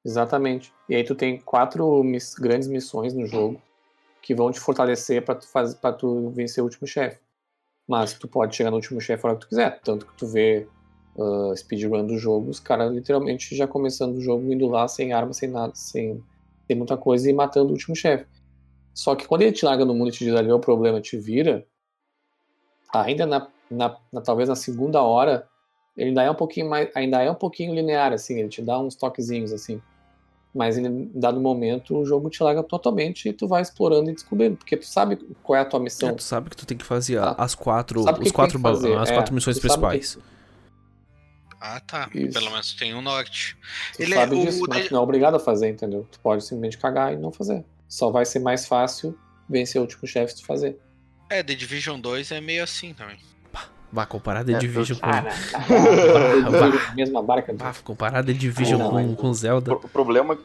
Exatamente. E aí tu tem quatro miss, grandes missões no jogo. que vão te fortalecer para tu, faz, pra tu vencer o último chefe. Mas tu pode chegar no último chefe a hora que tu quiser. Tanto que tu vê uh, speedrun do jogo, os caras literalmente já começando o jogo, indo lá sem arma, sem nada, sem muita coisa e matando o último chefe. Só que quando ele te larga no mundo e te diz ali o problema, te vira, ainda na, na, na, talvez na segunda hora, ele ainda é um pouquinho mais, ainda é um pouquinho linear, assim, ele te dá uns toquezinhos, assim. Mas em dado momento o jogo te larga totalmente e tu vai explorando e descobrindo, porque tu sabe qual é a tua missão. É,
tu sabe que tu tem que fazer ah, as quatro, os quatro, as quatro é, missões principais.
Ah, tá. Isso. Pelo menos tem um norte.
Tu Ele sabe é, disso, o... mas não é obrigado a fazer, entendeu? Tu pode simplesmente cagar e não fazer. Só vai ser mais fácil vencer o último chefe se tu fazer.
É, The Division 2 é meio assim também.
Vá comparar The é, Division com.
Ah, não. Mesma barca.
Vá comparar The Division não, com, com Zelda.
O problema,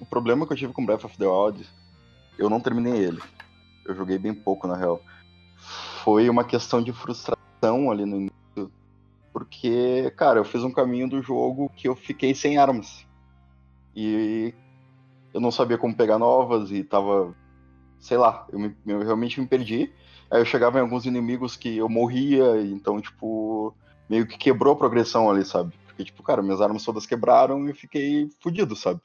o problema que eu tive com Breath of the Wild, eu não terminei ele. Eu joguei bem pouco, na real. Foi uma questão de frustração ali no início porque, cara, eu fiz um caminho do jogo que eu fiquei sem armas. E eu não sabia como pegar novas e tava. Sei lá, eu, me, eu realmente me perdi. Aí eu chegava em alguns inimigos que eu morria, então, tipo, meio que quebrou a progressão ali, sabe? Porque, tipo, cara, minhas armas todas quebraram e eu fiquei fudido, sabe?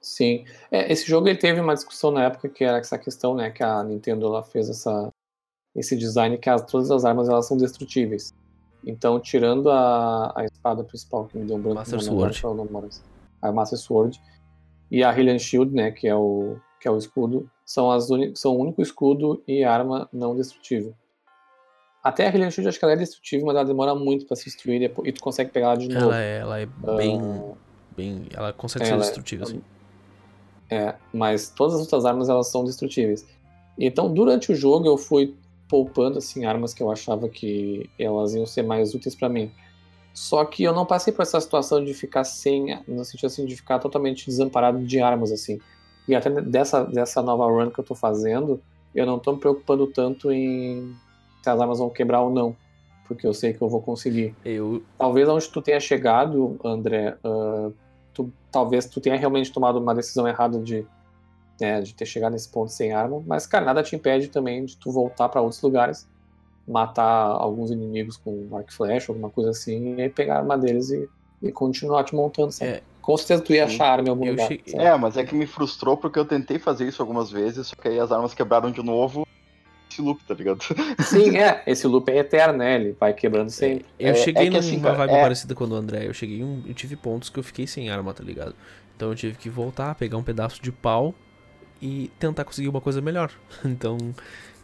Sim. É, esse jogo ele teve uma discussão na época que era essa questão, né, que a Nintendo ela fez essa, esse design que as, todas as armas elas são destrutíveis. Então, tirando a, a espada principal que me deu um branco
Master Sword.
a Master Sword e a Hylian Shield, né, que é o que é o escudo, são as são o único escudo e arma não destrutível. Até a Hylian Shield acho que ela é destrutível, mas ela demora muito para se destruir e tu consegue pegar ela de novo.
Ela é, ela é bem, uh, bem, ela consegue ser é destrutível, assim.
É, mas todas as outras armas elas são destrutíveis. Então, durante o jogo eu fui poupando assim armas que eu achava que elas iam ser mais úteis para mim. Só que eu não passei por essa situação de ficar sem, no sentido assim de ficar totalmente desamparado de armas assim. E até dessa dessa nova run que eu tô fazendo, eu não tô me preocupando tanto em se as armas vão quebrar ou não, porque eu sei que eu vou conseguir.
Eu
talvez onde tu tenha chegado, André, uh, tu, talvez tu tenha realmente tomado uma decisão errada de né, de ter chegado nesse ponto sem arma, mas, cara, nada te impede também de tu voltar para outros lugares, matar alguns inimigos com arco flash, alguma coisa assim, e aí pegar a arma deles e, e continuar te montando, sabe? É, com certeza tu ia achar arma em algum lugar. Cheguei...
É, mas é que me frustrou porque eu tentei fazer isso algumas vezes, só que aí as armas quebraram de novo esse loop, tá ligado?
Sim, é. Esse loop é eterno, né? Ele vai quebrando sempre.
Eu é, cheguei é numa assim, vibe é... parecida com o do André. Eu cheguei um, eu tive pontos que eu fiquei sem arma, tá ligado? Então eu tive que voltar, pegar um pedaço de pau e tentar conseguir uma coisa melhor. Então,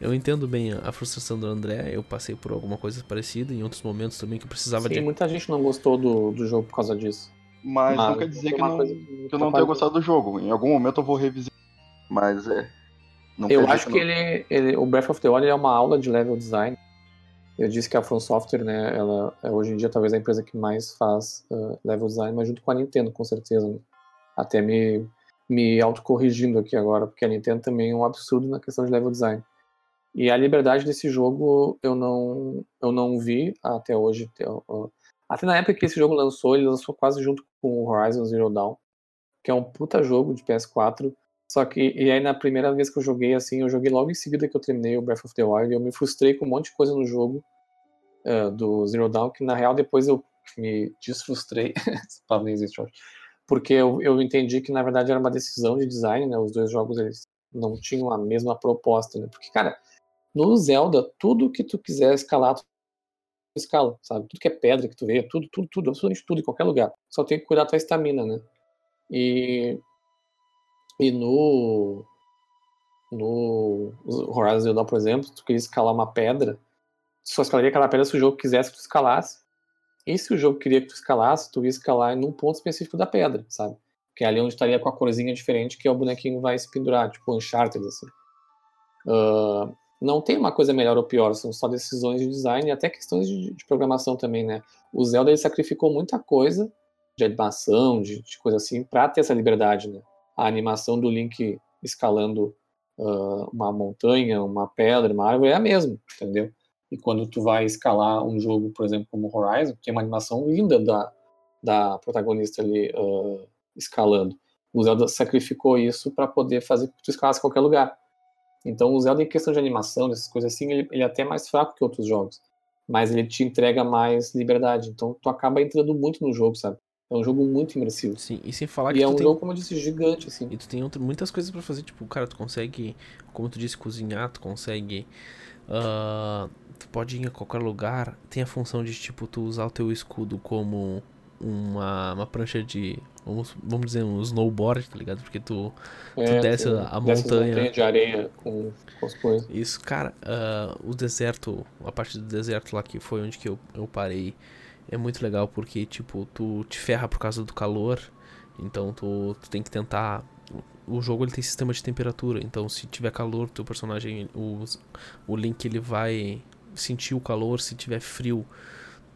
eu entendo bem a frustração do André. Eu passei por alguma coisa parecida em outros momentos também que eu precisava
Sim,
de.
muita gente não gostou do, do jogo por causa disso.
Mas, Mas não quer dizer que, não, que eu não tenha gostado do jogo. Em algum momento eu vou revisitar. Mas é.
eu acho que, que ele, ele, o Breath of the Wild é uma aula de level design. Eu disse que a From Software, né, ela é hoje em dia talvez a empresa que mais faz uh, level design, mas junto com a Nintendo, com certeza. Né? Até me me autocorrigindo aqui agora, porque a Nintendo também é um absurdo na questão de level design. E a liberdade desse jogo eu não, eu não vi até hoje. Até na época que esse jogo lançou, ele lançou quase junto com o Horizon Zero Dawn, que é um puta jogo de PS4. Só que, e aí na primeira vez que eu joguei assim, eu joguei logo em seguida que eu terminei o Breath of the Wild, e eu me frustrei com um monte de coisa no jogo uh, do Zero Dawn, que na real depois eu me desfrustrei. Essa palavra Jorge porque eu, eu entendi que na verdade era uma decisão de design, né? Os dois jogos eles não tinham a mesma proposta, né? Porque cara, no Zelda tudo que tu quiser escalar tu escala, sabe? Tudo que é pedra que tu vê, tudo, tudo, tudo, absolutamente tudo em qualquer lugar. Só tem que cuidar da tua estamina, né? E e no no Horizon Zero Dawn, por exemplo, tu queria escalar uma pedra, só escalaria aquela pedra se o jogo quisesse que tu escalasse. E se o jogo queria que tu escalasse, tu ia escalar num ponto específico da pedra, sabe? Que é ali onde estaria com a corzinha diferente que o bonequinho vai se pendurar, tipo Uncharted, assim. Uh, não tem uma coisa melhor ou pior, são só decisões de design e até questões de, de programação também, né? O Zelda ele sacrificou muita coisa de animação, de, de coisa assim, pra ter essa liberdade, né? A animação do Link escalando uh, uma montanha, uma pedra, uma árvore é a mesma, entendeu? E quando tu vai escalar um jogo, por exemplo, como Horizon, tem uma animação linda da, da protagonista ali uh, escalando. O Zelda sacrificou isso para poder fazer que tu escalasse qualquer lugar. Então o Zelda, em questão de animação, dessas coisas assim, ele, ele é até mais fraco que outros jogos. Mas ele te entrega mais liberdade. Então tu acaba entrando muito no jogo, sabe? É um jogo muito imersivo.
Sim, e sem falar
E
que
é um
tem...
jogo, como eu disse, gigante, assim.
E tu tem outra- muitas coisas pra fazer, tipo, cara, tu consegue, como tu disse, cozinhar, tu consegue. ah, tu pode ir a qualquer lugar. Tem a função de, tipo, tu usar o teu escudo como uma, uma prancha de. Vamos, vamos dizer, um snowboard, tá ligado? Porque tu.
É,
desce
tu
a- a
desce as
montanha.
montanhas de areia com, com as coisas.
Isso, cara, ah, o deserto, a parte do deserto lá que foi onde que eu, eu parei, é muito legal porque, tipo, tu te ferra por causa do calor, então tu, tu tem que tentar. O jogo ele tem sistema de temperatura, então se tiver calor, teu personagem, o, o Link ele vai sentir o calor, se tiver frio,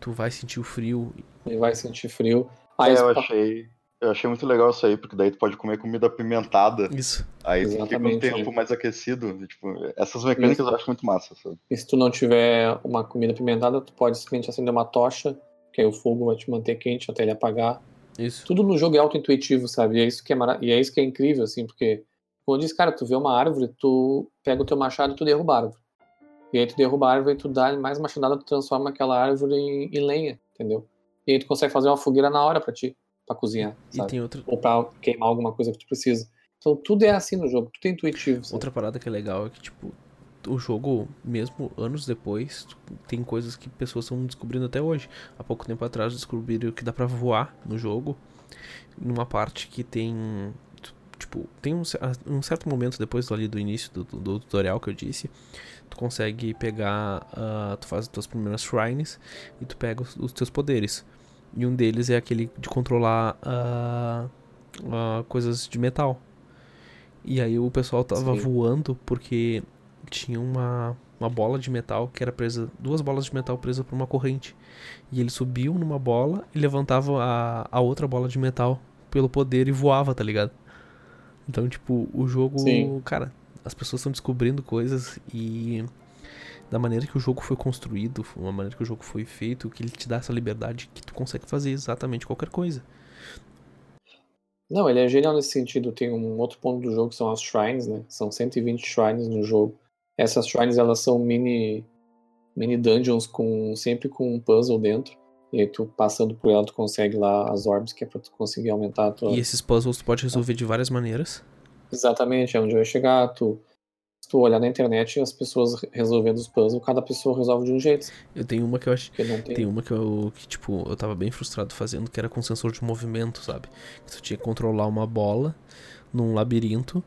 tu vai sentir o frio.
Ele vai sentir frio. Aí
É, eu
pa-
achei. Eu achei muito legal isso aí, porque daí tu pode comer comida apimentada,
Isso.
aí tu fica um
Exatamente,
tempo
é.
mais aquecido. Tipo, essas mecânicas eu acho muito massa, sabe?
E se tu não tiver uma comida apimentada, tu pode simplesmente acender uma tocha, que aí o fogo vai te manter quente até ele apagar.
Isso.
Tudo no jogo é auto-intuitivo, sabe? E é isso que é, mara... e é isso que é incrível, assim, porque quando diz, cara, tu vê uma árvore, tu pega o teu machado e tu derruba a árvore. E aí tu derruba a árvore e tu dá mais machadada, tu transforma aquela árvore em, em lenha, entendeu? E aí tu consegue fazer uma fogueira na hora pra ti, pra cozinhar,
E
sabe?
tem outra,
Ou pra queimar alguma coisa que tu precisa. Então tudo é assim no jogo, tudo é intuitivo. sabe?
Outra parada que é legal é que, tipo, o jogo, mesmo anos depois, tu- tem coisas que pessoas estão descobrindo até hoje. Há pouco tempo atrás descobriram que dá pra voar no jogo, numa parte que tem. Tipo, tem um, um certo momento depois ali do início do, do- do tutorial que eu disse, tu consegue pegar, ah, tu faz as tuas primeiras shrines e tu pega os, os teus poderes. E um deles é aquele de controlar ah, ah, coisas de metal. E aí o pessoal tava
Sim.
voando porque tinha uma, uma bola de metal que era presa, duas bolas de metal presas por uma corrente. E eles subiam numa bola e levantavam a, a outra bola de metal pelo poder e voava, tá ligado? Então, tipo, o jogo,
Sim.
cara, as pessoas estão descobrindo coisas e da maneira que o jogo foi construído, uma maneira que o jogo foi feito, que ele te dá essa liberdade que tu consegue fazer exatamente qualquer coisa.
Não, ele é genial nesse sentido. Tem um outro ponto do jogo que são as shrines, né? São 120 shrines no jogo. Essas shrines, elas são mini mini dungeons com sempre com um puzzle dentro. E aí tu passando por ela, tu consegue lá as orbs, que é pra tu conseguir aumentar a tua...
E esses puzzles tu pode resolver de várias maneiras.
Exatamente, é onde eu ia chegar. Tu, se tu olhar na internet, as pessoas resolvendo os puzzles, cada pessoa resolve de um jeito.
Eu tenho uma que eu acho
tem...
Tem uma que eu, que, tipo, eu tava bem frustrado fazendo, que era com sensor de movimento, sabe? Que tu tinha que controlar uma bola num labirinto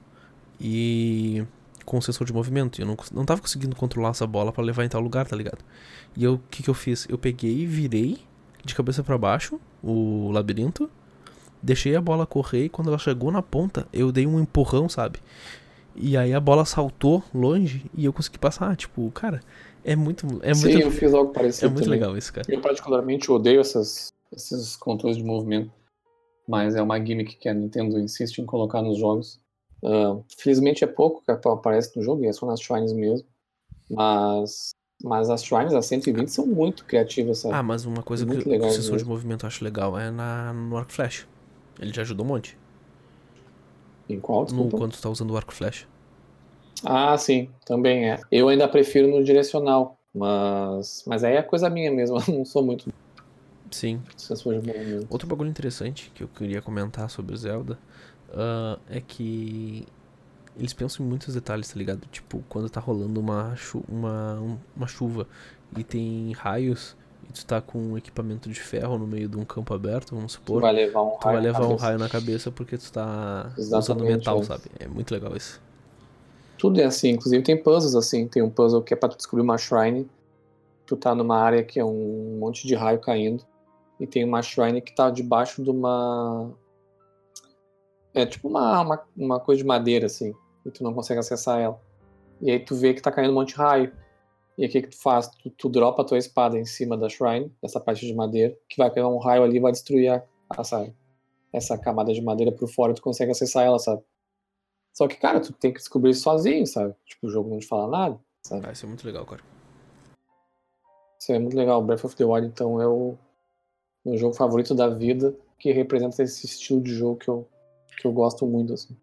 e com sensor de movimento. E eu não, não tava conseguindo controlar essa bola pra levar em tal lugar, tá ligado? E eu, o que que eu fiz? Eu peguei e virei de cabeça pra baixo o labirinto, deixei a bola correr e quando ela chegou na ponta, eu dei um empurrão, sabe? E aí a bola saltou longe e eu consegui passar. Tipo, cara, é muito. É
Sim,
muito,
eu fiz algo parecido
é muito
também.
legal isso, cara.
Eu particularmente odeio essas, esses controles de movimento, mas é uma gimmick que a Nintendo insiste em colocar nos jogos. Ah, felizmente é pouco que aparece no jogo, e é só nas shrines mesmo. Mas, mas as shrines, as 120, são muito criativas, sabe?
Ah, mas uma coisa que,
Muito
que
legal
o sensor de movimento eu acho legal é na, no arco flash. Ele já ajuda um monte.
em qual?
No, quando tu tá usando o arco flash.
Ah, sim, também é. Eu ainda prefiro no direcional, mas, mas aí é coisa minha mesmo, eu não sou muito
Sim. Outro bagulho interessante que eu queria comentar sobre Zelda ah, é que eles pensam em muitos detalhes, tá ligado? Tipo, quando tá rolando uma, chu uma, um- uma chuva e tem raios e tu tá com um equipamento de ferro no meio de um campo aberto, vamos
Tu
supor.
vai levar um
Tu vai
raio na
levar um raio na cabeça porque tu tá usando
Exatamente,
metal,
é.
sabe? É muito legal isso.
Tudo é assim, inclusive tem puzzles assim. Tem um puzzle que é pra tu descobrir uma shrine. Tu tá numa área que é um monte de raio caindo. E tem uma shrine que tá debaixo de uma. É tipo uma, uma, uma coisa de madeira, assim. E tu não consegue acessar ela. E aí tu vê que tá caindo um monte de raio. E o que, que tu faz? Tu, tu dropa a tua espada em cima da shrine, dessa parte de madeira, que vai pegar um raio ali e vai destruir a, essa, essa camada de madeira por fora e tu consegue acessar ela, sabe? Só que, cara, tu tem que descobrir isso sozinho, sabe? Tipo, o jogo não te fala nada. Sabe?
Vai ser muito legal, cara.
Isso é muito legal. Breath of the Wild, então, é o meu jogo favorito da vida, que representa esse estilo de jogo que eu, que eu gosto muito, assim.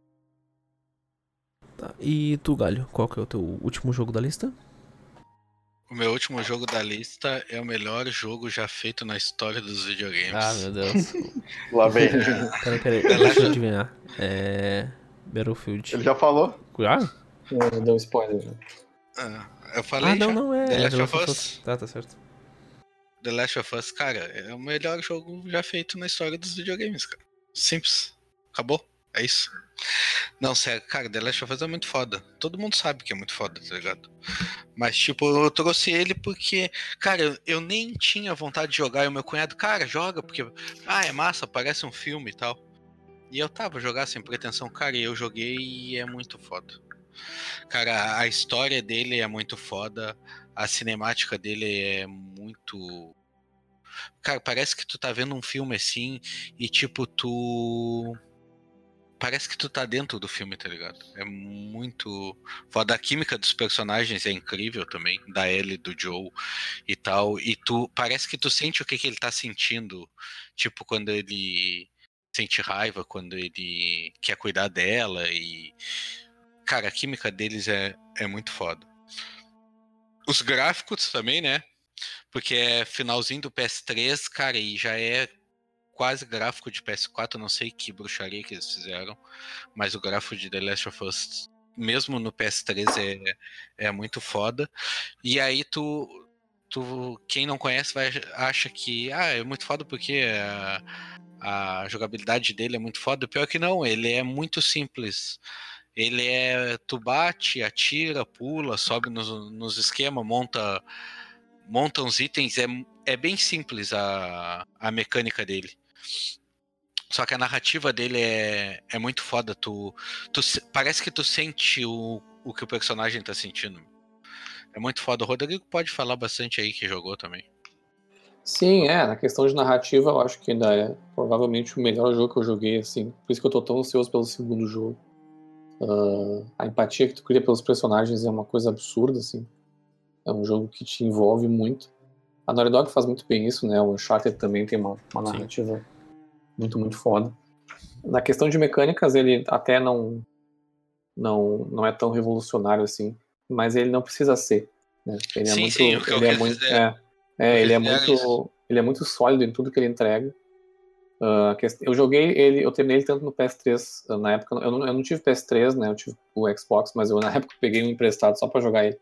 E tu, Galho, qual que é o teu último jogo da lista?
O meu último jogo da lista é o melhor jogo já feito na história dos videogames.
Ah, meu Deus.
Lá vem.
peraí, peraí, deixa eu adivinhar. É. Battlefield.
Ele já falou.
Ah,
É, Deu spoiler. já.
Ah, eu falei
ah não,
já.
não, é.
The
é
Last of Us.
Tá, tá certo.
The Last of Us, cara, é o melhor jogo já feito na história dos videogames, cara. Simples. Acabou. É isso. Não, sério, cara, The Last of Us é muito foda. Todo mundo sabe que é muito foda, tá ligado? Mas, tipo, eu trouxe ele porque, cara, eu, nem tinha vontade de jogar. E o meu cunhado, cara, joga, porque, ah, é massa, parece um filme e tal. E eu tava jogar sem pretensão, cara, e eu joguei e é muito foda. Cara, a história dele é muito foda, a cinemática dele é muito. Cara, parece que tu tá vendo um filme assim e, tipo, tu. Parece que tu tá dentro do filme, tá ligado? É muito foda. A química dos personagens é incrível também, da Ellie, do Joe e tal. E tu parece que tu sente o que, que ele tá sentindo, tipo, quando ele sente raiva, quando ele quer cuidar dela e. Cara, a química deles é, é muito foda. Os gráficos também, né? Porque é finalzinho do PS3, cara, e já é quase gráfico de PS4, não sei que bruxaria que eles fizeram, mas o gráfico de The Last of Us, mesmo no PS3, é, é muito foda. E aí tu, tu, quem não conhece vai acha que ah, é muito foda porque a, a jogabilidade dele é muito foda. O pior é que não, ele é muito simples. Ele é tu bate, atira, pula, sobe nos, nos esquemas, monta monta uns itens, é, é bem simples a, a mecânica dele. Só que a narrativa dele é, é muito foda. Tu, tu, parece que tu sente o, o que o personagem tá sentindo. É muito foda. O Rodrigo pode falar bastante aí que jogou também.
Sim, é. Na questão de narrativa, eu acho que ainda é provavelmente o melhor jogo que eu joguei, assim. Por isso que eu tô tão ansioso pelo segundo jogo. Uh, a empatia que tu cria pelos personagens é uma coisa absurda, assim. É um jogo que te envolve muito. A Naughty Dog faz muito bem isso, né? O Uncharted também tem uma, uma narrativa Sim. muito, muito foda. Na questão de mecânicas, ele até não, não, não é tão revolucionário assim, mas ele não precisa ser. Né? Ele é
sim,
muito,
sim,
ele é muito, é, é, ele é muito, ele é muito sólido em tudo que ele entrega. Uh, eu joguei ele, eu terminei ele tanto no PS3 na época. Eu não, eu não tive PS3, né? Eu tive o Xbox, mas eu na época peguei um emprestado só para jogar ele.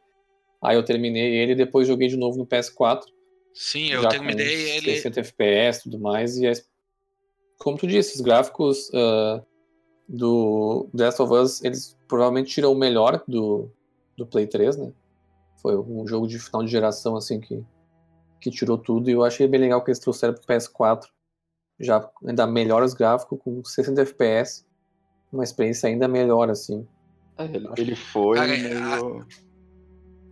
Aí eu terminei ele e depois joguei de novo no PS4.
Sim, eu terminei ele.
60 FPS e tudo mais. E, como tu disse, os gráficos uh, do The Last of Us, eles provavelmente tiram o melhor do, do Play 3, né? Foi um jogo de final de geração, assim, que, que tirou tudo. E eu achei bem legal que eles trouxeram pro PS4. Já ainda melhor os gráficos, com 60 FPS. Uma experiência ainda melhor, assim.
É, ele, ele foi Cara, meio...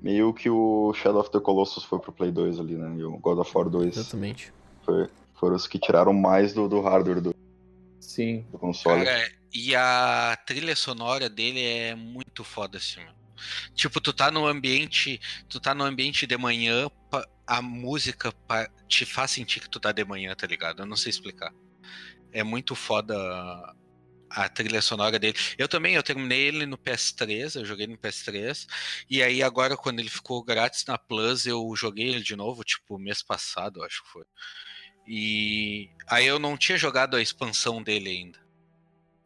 Meio que o Shadow of the Colossus foi pro Play 2 ali, né? E o God of War 2.
Exatamente.
Foi, foram os que tiraram mais do, do hardware do,
Sim.
do console.
Cara, e a trilha sonora dele é muito foda, assim, mano. Tipo, tu tá no ambiente. Tu tá no ambiente de manhã, a música te faz sentir que tu tá de manhã, tá ligado? Eu não sei explicar. É muito foda a trilha sonora dele. Eu também, eu terminei ele no PS3, eu joguei no PS3, e aí agora quando ele ficou grátis na Plus, eu joguei ele de novo, tipo, mês passado, acho que foi. E aí eu não tinha jogado a expansão dele ainda.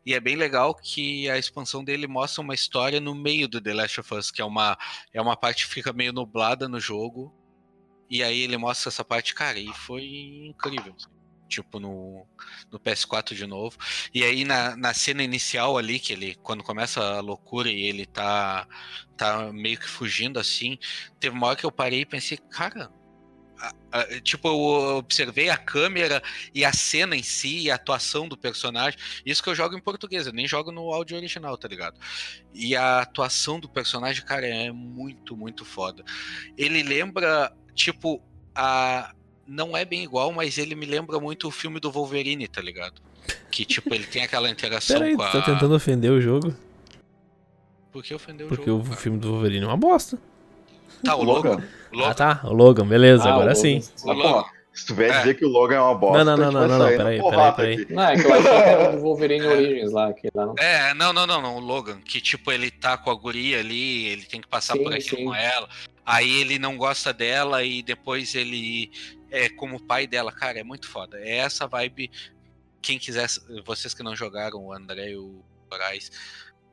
E é bem legal que a expansão dele mostra uma história no meio do The Last of Us, que é uma, é uma parte que fica meio nublada no jogo. E aí ele mostra essa parte, cara, e foi incrível. Assim tipo no, no PS4 de novo. E aí na, na cena inicial ali, que ele, quando começa a loucura e ele tá, tá meio que fugindo assim, teve uma hora que eu parei e pensei, cara. Tipo, eu observei a câmera e a cena em si, e a atuação do personagem. Isso que eu jogo em português, eu nem jogo no áudio original, tá ligado? E a atuação do personagem, cara, é muito, muito foda. Ele lembra, tipo, a, não é bem igual, mas ele me lembra muito o filme do Wolverine, tá ligado? Que, tipo, ele tem aquela interação
Peraí,
com a...
tá tentando ofender o jogo?
Por que ofender o
Porque
jogo?
Porque o filme do Wolverine é uma bosta.
Tá, o Logan. Logan.
Ah, tá. O Logan, beleza,
Ah,
agora
o
sim.
O Logan.
Se tu vier
É.
dizer que o Logan é uma bosta,
Não, não, não, não, não, peraí, peraí,
aqui.
Não, é que eu achei que era do Wolverine Origins lá, que lá não.
É, não, não, não, não. O Logan, que tipo, ele tá com a guria ali, ele tem que passar
Sim,
por aquilo
sim.
com ela. Aí ele não gosta dela e depois ele é como pai dela. Cara, é muito foda. É essa vibe. Quem quiser, vocês que não jogaram, o André e o Moraes,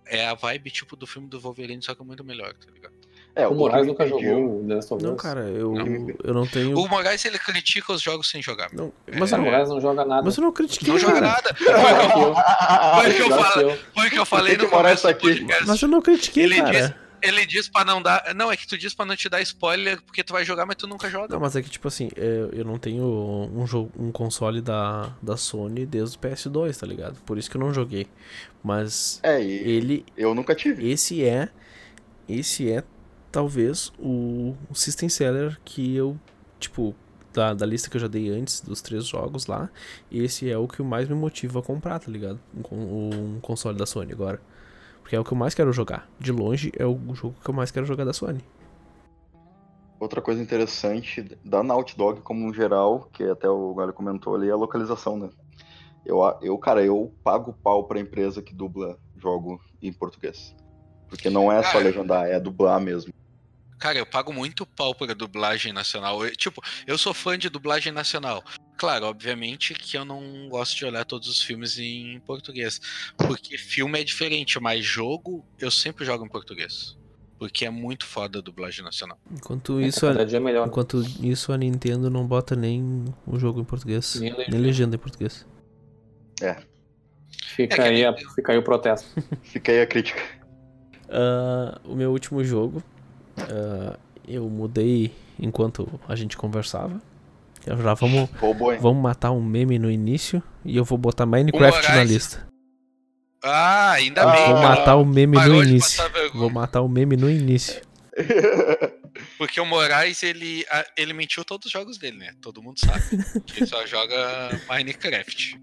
é a vibe tipo do filme do Wolverine, só que muito melhor, tá ligado?
É,
O
que
Moraes nunca jogou o The Last of Us.
Não, cara, eu,
Não.
eu não tenho.
O Moraes ele critica os jogos sem jogar.
Não,
É,
mas, eu,
o Moraes não joga nada.
mas eu não critiquei.
Não joga nada. Foi o que eu- o falei.
eu.
Foi o que eu falei
que
no
o Moraes
começo
tá
do
aqui?
podcast.
Mas eu não critiquei,
Ele
cara.
diz- Ele diz pra não dar. Não, é que tu diz pra não te dar spoiler porque tu vai jogar, mas tu nunca joga.
Não, mas é que, tipo assim, é, eu não tenho um, jogo, um console da, da Sony desde o PS2, tá ligado? Por isso que eu não joguei. Mas
É,
ele.
eu nunca tive.
Esse é. Esse é talvez o, o System Seller que eu. Tipo, da, da lista que eu já dei antes, dos três jogos lá. Esse é o que mais me motiva a comprar, tá ligado? Um, um console da Sony agora. Porque é o que eu mais quero jogar. De longe é o jogo que eu mais quero jogar da Sony.
Outra coisa interessante da Naughty Dog como um geral, que até o Galho comentou ali, é a localização, né? Eu, eu, cara, eu pago pau pra empresa que dubla jogo em português. Porque não é só
Cara.
legendar, é dublar mesmo.
Cara, eu pago muito pau pra dublagem nacional. Eu- tipo, eu sou fã de dublagem nacional. Claro, obviamente que eu não gosto de olhar todos os filmes em português. Porque filme é diferente, mas jogo eu sempre jogo em português. Porque é muito foda a dublagem nacional.
Enquanto isso,
Cada
a,
é melhor.
enquanto isso a Nintendo não bota nem o jogo em português.
Nem
Nem
legenda.
em português.
Fica,
É
aí, a- fica aí o protesto.
Fica aí a crítica.
Ah, o meu último jogo, ah, eu mudei enquanto a gente conversava. Já já vamos,
Roubou,
vamos matar um meme no início e eu vou botar Minecraft na lista.
Ah, ainda bem.
Vou
cara.
matar o meme no
Parou
início. Vou matar o meme no início.
Porque o Moraes, ele, ele mentiu todos os jogos dele, né? Todo mundo sabe. ele só joga Minecraft.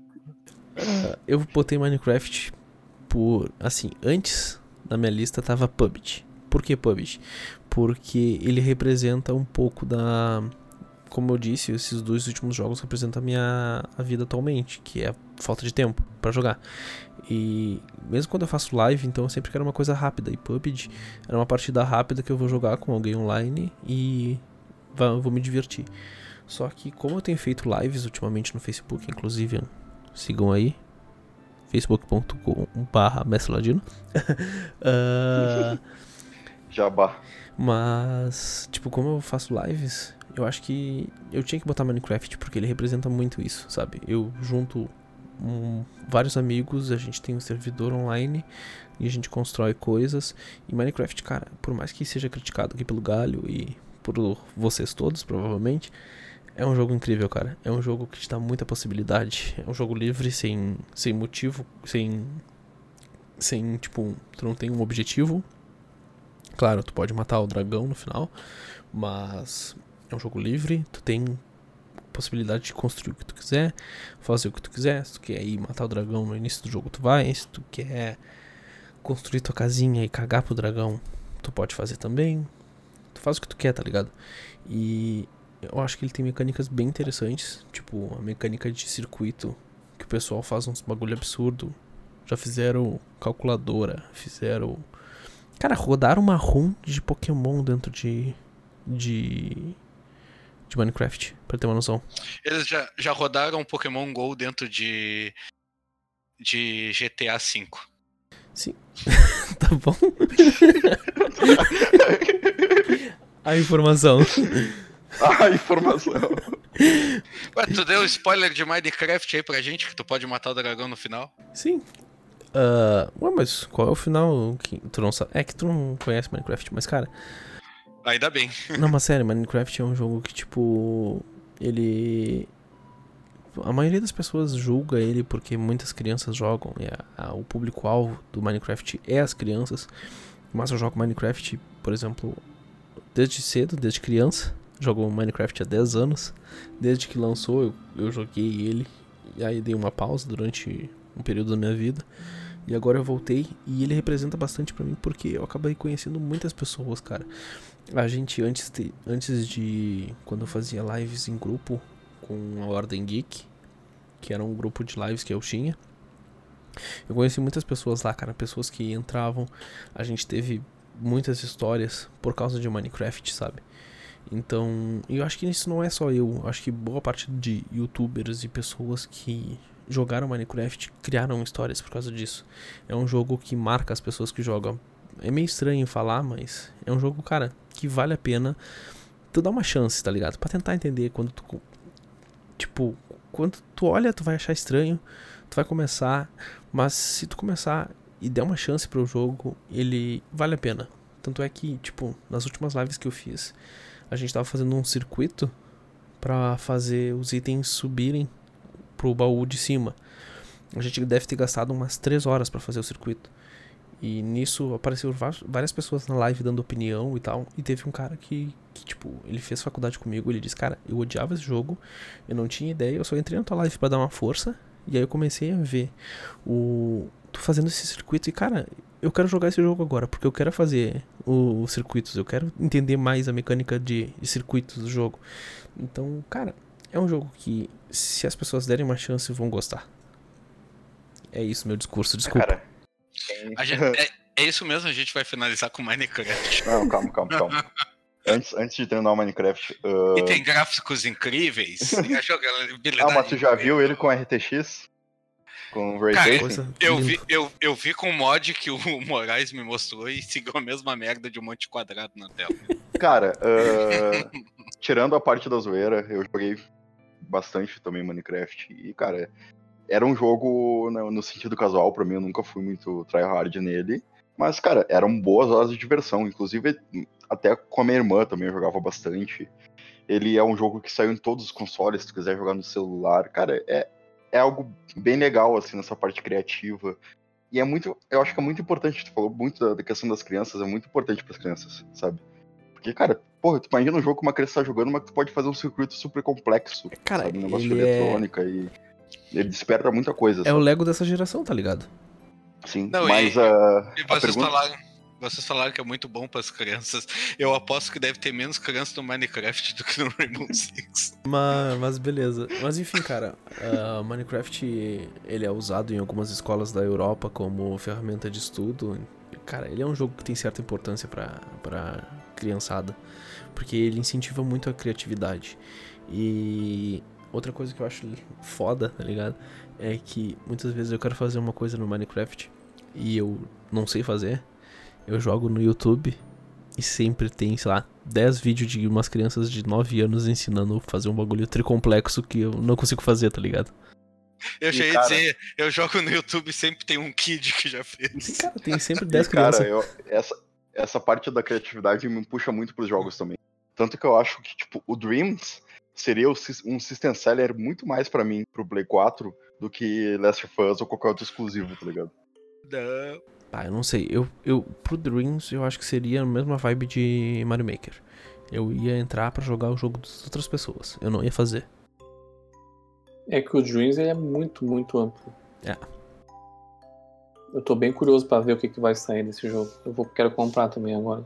Ah, eu botei Minecraft por. Assim, antes na minha lista tava PUBG. Por que PUBG? Porque ele representa um pouco da. Como eu disse, esses dois últimos jogos representam a minha a vida atualmente, que é a falta de tempo pra jogar. E mesmo quando eu faço live, então eu sempre quero uma coisa rápida. E PUBG era uma partida rápida que eu vou jogar com alguém online e vou me divertir. Só que como eu tenho feito lives ultimamente no Facebook, inclusive sigam aí facebook.com/barra Ladino. Ah,
Jabá.
mas, tipo, como eu faço lives, eu acho que eu tinha que botar Minecraft porque ele representa muito isso, sabe? Eu junto um- vários amigos, a gente tem um servidor online e a gente constrói coisas. E Minecraft, cara, por mais que seja criticado aqui pelo Galho e por vocês todos, provavelmente, é um jogo incrível, cara. É um jogo que te dá muita possibilidade. É um jogo livre, sem, sem motivo, sem. Sem, tipo, tu não tem um objetivo. Claro, tu pode matar o dragão no final, mas é um jogo livre, tu tem possibilidade de construir o que tu quiser, fazer o que tu quiser. Se tu quer ir matar o dragão no início do jogo, tu vai. Se tu quer construir tua casinha e cagar pro dragão, tu pode fazer também. Tu faz o que tu quer, tá ligado? E eu acho que ele tem mecânicas bem interessantes, tipo a mecânica de circuito, que o pessoal faz uns bagulho absurdo. Já fizeram calculadora, fizeram. Cara, rodaram uma ROM de Pokémon dentro de. de. De Minecraft, pra ter uma noção.
Eles já, já rodaram Pokémon GO dentro de. de GTA V.
Sim. tá bom? a informação.
A informação.
Ué, tu deu spoiler de Minecraft aí pra gente, que tu pode matar o dragão no final?
Sim. Ah, ué, mas qual é o final? Que tu não sabe. É que tu não conhece Minecraft, mas cara.
Ainda bem.
Não, mas sério, Minecraft é um jogo que, tipo. Ele. A maioria das pessoas julga ele porque muitas crianças jogam. A- a- o público-alvo do Minecraft é as crianças. Mas eu jogo Minecraft, por exemplo, desde cedo, desde criança. Jogo Minecraft há 10 anos. Desde que lançou, eu, eu joguei ele. E aí dei uma pausa durante um período da minha vida. E agora eu voltei. E ele representa bastante pra mim porque eu acabei conhecendo muitas pessoas, cara. A gente, antes de, antes de. Quando eu fazia lives em grupo com a Ordem Geek, que era um grupo de lives que eu tinha. Eu conheci muitas pessoas lá, cara, pessoas que entravam, a gente teve muitas histórias por causa de Minecraft, sabe? Então, eu acho que isso não é só eu, acho que boa parte de youtubers e pessoas que jogaram Minecraft criaram histórias por causa disso. É um jogo que marca as pessoas que jogam. É meio estranho falar, mas é um jogo, cara, que vale a pena tu dar uma chance, tá ligado? Para tentar entender quando tu tipo, quando tu olha, tu vai achar estranho, tu vai começar, mas se tu começar e der uma chance pro jogo, ele vale a pena. Tanto é que, tipo, nas últimas lives que eu fiz, a gente tava fazendo um circuito para fazer os itens subirem pro baú de cima. A gente deve ter gastado umas 3 horas para fazer o circuito. E nisso apareceu várias pessoas na live dando opinião e tal. E teve um cara que, que, tipo, ele fez faculdade comigo. Ele disse: Cara, eu odiava esse jogo, eu não tinha ideia, eu só entrei na tua live pra dar uma força. E aí eu comecei a ver o. Tu fazendo esse circuito e, cara, eu quero jogar esse jogo agora, porque eu quero fazer os circuitos, eu quero entender mais a mecânica de, de circuitos do jogo. Então, cara, é um jogo que, se as pessoas derem uma chance, vão gostar. É isso, meu discurso, desculpa. Cara,
gente, é, é, isso mesmo, a gente vai finalizar com Minecraft.
Não, calma, calma, calma. antes, antes de terminar o Minecraft. Uh...
E tem gráficos incríveis.
ah, mas tu já viu ele com RTX? Com Ray Cara,
eu vi, eu, eu vi com o mod que o Moraes me mostrou e seguiu a mesma merda de um monte de quadrado na tela.
Cara, uh, tirando a parte da zoeira, eu joguei bastante também Minecraft. E, cara, era um jogo no, no sentido casual para mim, eu nunca fui muito tryhard nele. Mas, cara, eram boas horas de diversão. Inclusive, até com a minha irmã também eu jogava bastante. Ele é um jogo que saiu em todos os consoles, se tu quiser jogar no celular. Cara, é, é algo bem legal, assim, nessa parte criativa. E é muito. Eu acho que é muito importante, tu falou muito da, questão das crianças, é muito importante para as crianças, sabe? Porque, cara, porra, tu imagina um jogo que uma criança tá jogando, mas tu pode fazer um circuito super complexo.
Cara,
sabe? Um negócio de é eletrônica é... e. Ele desperta muita coisa.
É sabe? o Lego dessa geração, tá ligado?
Sim, Não, mas e, a.
E vocês, pergunta... falaram, vocês falaram que é muito bom para as crianças. Eu aposto que deve ter menos crianças no Minecraft do que no Rainbow Six.
Mas, mas beleza. Mas enfim, cara, uh, Minecraft ele é usado em algumas escolas da Europa como ferramenta de estudo. Cara, ele é um jogo que tem certa importância para para criançada, porque ele incentiva muito a criatividade. E outra coisa que eu acho foda, tá ligado? É que muitas vezes eu quero fazer uma coisa no Minecraft e eu não sei fazer. Eu jogo no YouTube e sempre tem, sei lá, 10 vídeos de umas crianças de 9 anos ensinando a fazer um bagulho tricomplexo que eu não consigo fazer, tá ligado?
Eu cheguei a dizer, eu jogo no YouTube e sempre tem um kid que já fez.
Cara, tem sempre 10 crianças.
Cara, eu, essa, essa parte da criatividade me puxa muito pros jogos também. Tanto que eu acho que, tipo, o Dreams seria um system seller muito mais para mim, pro Play 4, do que Last of Us ou qualquer outro exclusivo, tá ligado?
Não.
Ah, eu não sei. Eu, eu, pro Dreams, eu acho que seria a mesma vibe de Mario Maker. Eu ia entrar para jogar o jogo das outras pessoas. Eu não ia fazer.
É que o Dreams é muito, muito amplo.
É.
Eu tô bem curioso para ver o que, que vai sair desse jogo. Eu vou, quero comprar também agora.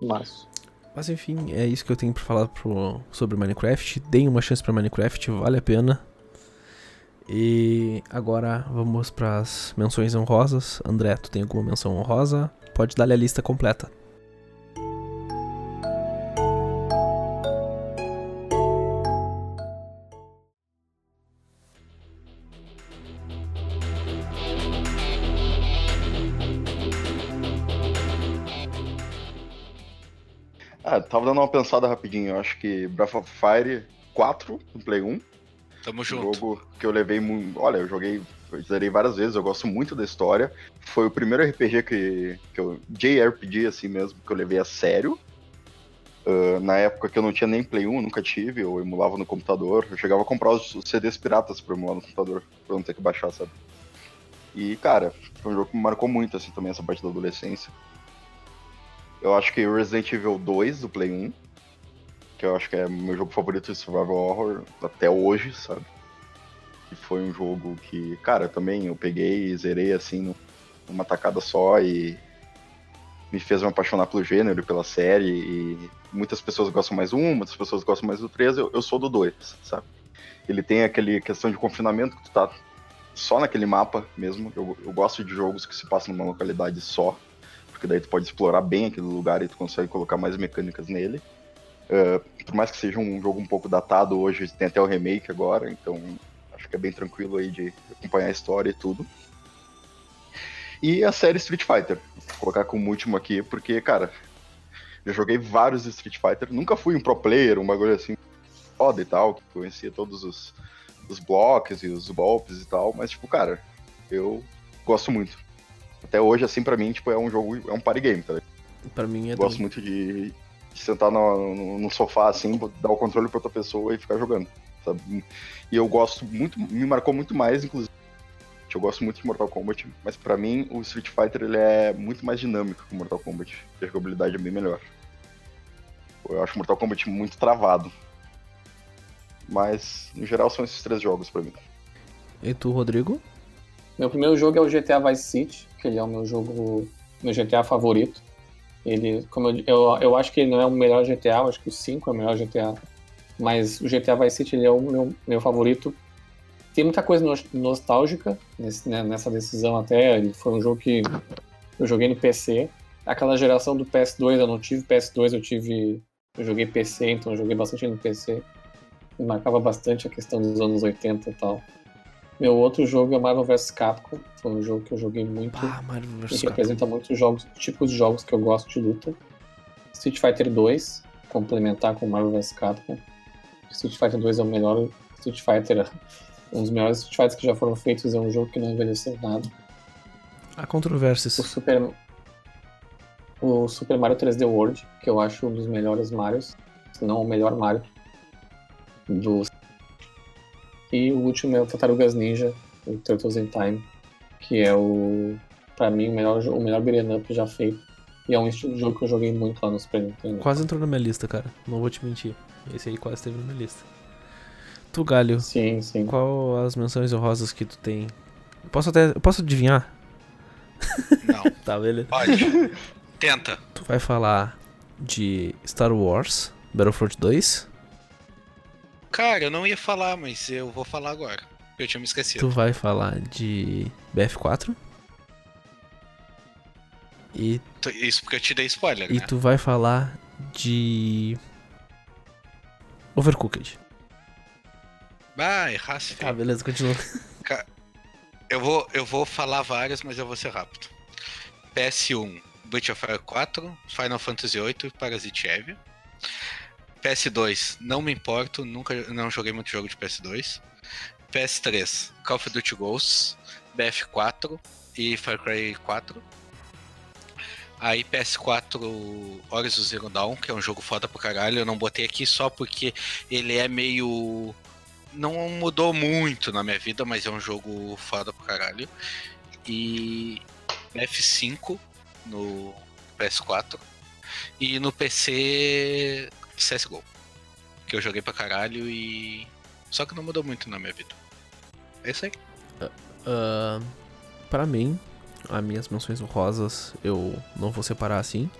Março.
Mas enfim, é isso que eu tenho pra falar pro, sobre Minecraft. Deem uma chance para Minecraft, vale a pena. E agora vamos para as menções honrosas. André, tu tem alguma menção honrosa? Pode dar-lhe a lista completa.
Ah, tava dando uma pensada rapidinho. Eu acho que Breath of Fire 4 no Play 1.
Tamo junto.
jogo que eu levei muito. Olha, eu joguei. Eu zerei várias vezes, eu gosto muito da história. Foi o primeiro RPG que, que eu. JRPG, assim mesmo, que eu levei a sério. Uh, na época que eu não tinha nem Play 1, nunca tive, eu emulava no computador. Eu chegava a comprar os, os CDs piratas pra emular no computador, pra não ter que baixar, sabe? E, cara, foi um jogo que me marcou muito, assim, também, essa parte da adolescência. Eu acho que Resident Evil 2 do Play 1, que eu acho que é meu jogo favorito de survival horror até hoje, sabe? Que foi um jogo que, cara, também eu peguei e zerei assim numa tacada só e me fez me apaixonar pelo gênero e pela série. E muitas pessoas gostam mais do 1, muitas pessoas gostam mais do 3, eu, eu sou do 2, sabe? Ele tem aquele questão de confinamento que tu tá só naquele mapa mesmo. Eu, eu gosto de jogos que se passam numa localidade só, porque daí tu pode explorar bem aquele lugar e tu consegue colocar mais mecânicas nele. Uh, por mais que seja um jogo um pouco datado hoje, tem até o remake agora, então acho que é bem tranquilo aí de acompanhar a história e tudo. E a série Street Fighter, vou colocar como último aqui, porque, cara, eu joguei vários Street Fighter, nunca fui um pro player, um bagulho assim foda e tal, que conhecia todos os, os blocos e os golpes e tal, mas, tipo, cara, eu gosto muito. Até hoje, assim, pra mim, tipo, é um jogo, é um party game, tá ligado?
Pra mim é.
Gosto muito de, de sentar no, no, no, sofá, assim, dar o controle pra outra pessoa e ficar jogando, sabe? E eu gosto muito, me marcou muito mais, inclusive. Eu gosto muito de Mortal Kombat, mas para mim o Street Fighter ele é muito mais dinâmico que o Mortal Kombat. A jogabilidade é bem melhor. Eu acho Mortal Kombat muito travado. Mas, no geral, são esses três jogos para mim.
E tu, Rodrigo?
Meu primeiro jogo é o GTA Vice City, que ele é o meu jogo, meu GTA favorito. Ele, como eu, eu, eu acho que ele não é o melhor GTA, eu acho que o 5 é o melhor GTA. Mas o GTA Vice City ele é o meu, meu favorito. Tem muita coisa nostálgica nesse, né, nessa decisão até. Ele foi um jogo que eu joguei no PC. Aquela geração do PS2 eu não tive PS2, eu tive. Eu joguei PC, então eu joguei bastante no PC. Me marcava bastante a questão dos anos 80 e tal. Meu outro jogo é Marvel vs Capcom. Foi um jogo que eu joguei muito.
Ah, Marvel vs.
Que representa muitos jogos, tipos de jogos que eu gosto de luta. Street Fighter 2, complementar com Marvel vs Capcom. Street Fighter 2 é o melhor Street Fighter, um dos melhores Street Fighters que já foram feitos. É um jogo que não envelheceu nada.
Há controvérsias.
O Super, o Super Mario 3D World, que eu acho um dos melhores Marios, se não o melhor Mario do. E o último é o Tartarugas Ninja, o Turtles in Time, que é o, pra mim, o melhor, o melhor beat'em up já feito. E é um estilo de jogo que eu joguei muito lá no Super Nintendo.
Quase entrou na minha lista, cara. Não vou te mentir. Esse aí quase teve na minha lista. Tu, Galho.
Sim, sim.
Qual as menções honrosas que tu tem? Posso até. Posso adivinhar?
Não.
tá, beleza.
Pode. Tenta.
Tu vai falar de Star Wars Battlefront 2?
Cara, eu não ia falar, mas eu vou falar agora. Eu tinha me esquecido.
Tu vai falar de BF4? E,
Isso porque eu te dei spoiler,
e
né?
tu vai falar de. Overcooked.
Ah, errasse.
Tá, beleza, continua.
Eu vou, eu vou falar várias, mas eu vou ser rápido. PS1, Breath of Fire 4, Final Fantasy VIII e Parasite Eve. PS2, não me importo, nunca não joguei muito jogo de PS2. PS3, Call of Duty Ghosts, BF4 e Far Cry 4. Aí PS4 Horizon Zero Dawn, que é um jogo foda pra caralho. Eu não botei aqui só porque ele é meio. Não mudou muito na minha vida, mas é um jogo foda pra caralho. E F5 no PS4. E no PC CSGO. Que eu joguei pra caralho e. Só que não mudou muito na minha vida. É isso aí.
Uh, pra mim, as minhas menções honrosas eu não vou separar assim.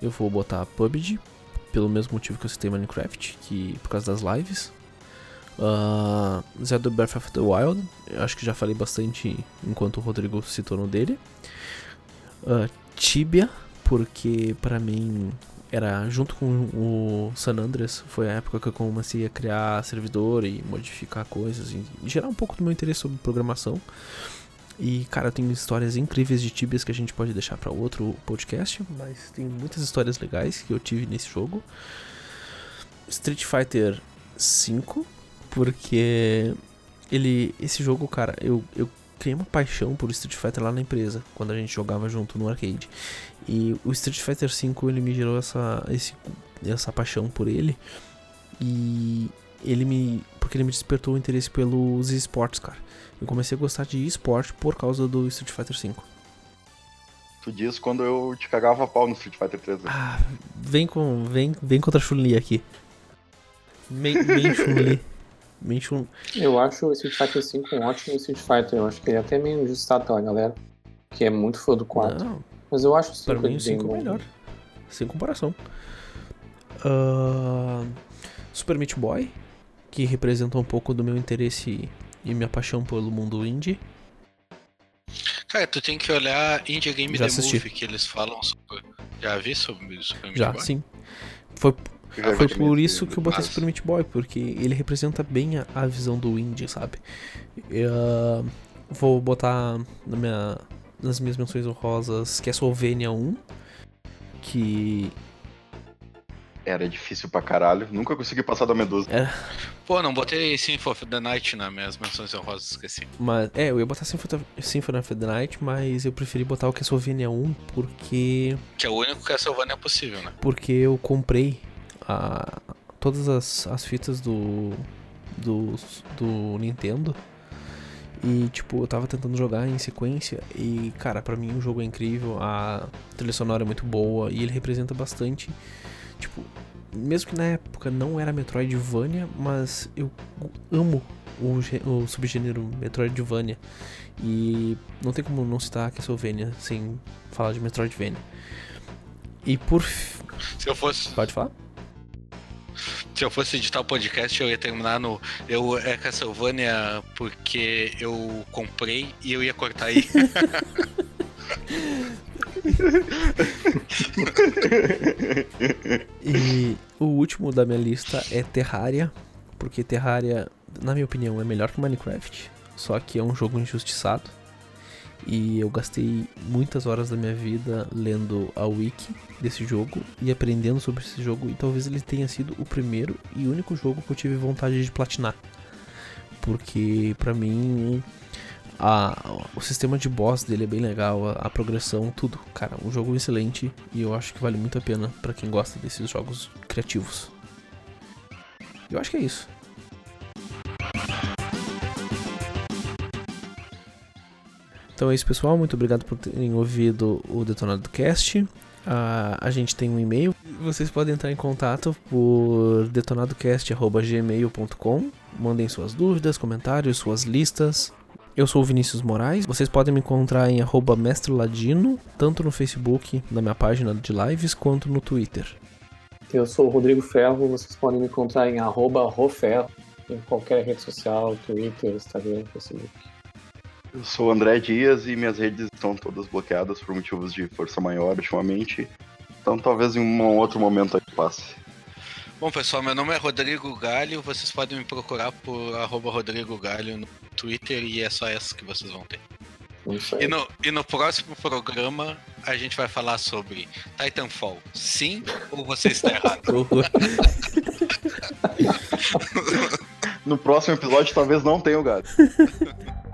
Eu vou botar PUBG, pelo mesmo motivo que eu citei Minecraft, que por causa das lives. Uh, Zelda Breath of the Wild, eu acho que já falei bastante enquanto o Rodrigo citou no dele. Uh, Tibia, porque para mim era junto com o San Andreas, foi a época que eu comecei a criar servidor e modificar coisas e gerar um pouco do meu interesse sobre programação. E, cara, tem histórias incríveis de Tibias que a gente pode deixar para outro podcast, mas tem muitas histórias legais que eu tive nesse jogo. Street Fighter 5, porque ele esse jogo, cara, eu, eu criei uma paixão por Street Fighter lá na empresa, quando a gente jogava junto no arcade. E o Street Fighter 5 ele me gerou essa esse, essa paixão por ele. E ele me porque ele me despertou o interesse pelos esportes, cara. Eu comecei a gostar de esporte por causa do Street Fighter 5.
Tu diz quando eu te cagava pau no Street Fighter 3. Né?
Ah, vem com vem vem contra a Chun-Li aqui. Vem, vem Chun-Li. Vem Chun
Eu acho o Street Fighter 5 um ótimo Street Fighter. Eu acho que ele é até meio injustiçado pela galera, que é muito fã do 4.
Não,
Mas eu acho o 5
Pra mim, o
bem
5 é melhor. Sem comparação. Ahn, Super Meat Boy. que representa um pouco do meu interesse e minha paixão pelo mundo indie.
Cara, tu tem que olhar Indie Game
Já
The
assisti.
Movie, que eles falam sobre. Já vi sobre Super Meat
Já,
Boy?
sim. Foi,
Já
foi
vi
por isso
esse-
que eu botei
Mas-
Super Meat Boy, porque ele representa bem a, a visão do indie, sabe? Eu, vou botar na minha, nas minhas menções honrosas Castlevania 1, que
Era difícil pra caralho. Nunca consegui passar da Medusa.
Pô, não botei Symphony of the Night nas minhas menções honrosas, esqueci.
Mas, é, eu ia botar Symphony of the Night, mas eu preferi botar o Castlevania 1 porque
Que é o único Castlevania possível, né?
porque eu comprei a, todas as, as fitas do, do do Nintendo. E tipo eu tava tentando jogar em sequência e cara pra mim o jogo é incrível a trilha sonora é muito boa e ele representa bastante. Tipo mesmo que na época não era Metroidvania mas eu amo o, o subgênero Metroidvania. E não tem como não citar Castlevania sem falar de Metroidvania. E por
Se eu fosse,
pode falar
se eu fosse editar o podcast, eu ia terminar no. Eu é Castlevania porque eu comprei e eu ia cortar aí.
E o último da minha lista é Terraria, porque Terraria, na minha opinião, é melhor que Minecraft, só que é um jogo injustiçado. E eu gastei muitas horas da minha vida lendo a wiki desse jogo e aprendendo sobre esse jogo, e talvez ele tenha sido o primeiro e único jogo que eu tive vontade de platinar. Porque pra mim a- o sistema de boss dele é bem legal, a, a progressão, tudo. Cara, um jogo excelente e eu acho que vale muito a pena pra quem gosta desses jogos criativos. Eu acho que é isso. Então é isso, pessoal. Muito obrigado por terem ouvido o Detonado Cast. Ah, a gente tem um e-mail. Vocês podem entrar em contato por detonadocast.gmail.com. Mandem suas dúvidas, comentários, suas listas. Eu sou o Vinícius Moraes. Vocês podem me encontrar em arroba Mestre Ladino, tanto no Facebook, na minha página de lives, quanto no Twitter.
Eu sou o Rodrigo Ferro, vocês podem me encontrar em roferro, em qualquer rede social, Twitter, Instagram, Facebook.
Eu sou o André Dias e minhas redes estão todas bloqueadas por motivos de força maior ultimamente. Então talvez em um outro momento aí passe.
Bom, pessoal, meu nome é Rodrigo Galho. Vocês podem me procurar por arroba Rodrigo Galho no Twitter e é só essa que vocês vão ter. E no, e no próximo programa a gente vai falar sobre Titanfall. Sim ou você está errado?
No próximo episódio talvez não tenha o gato.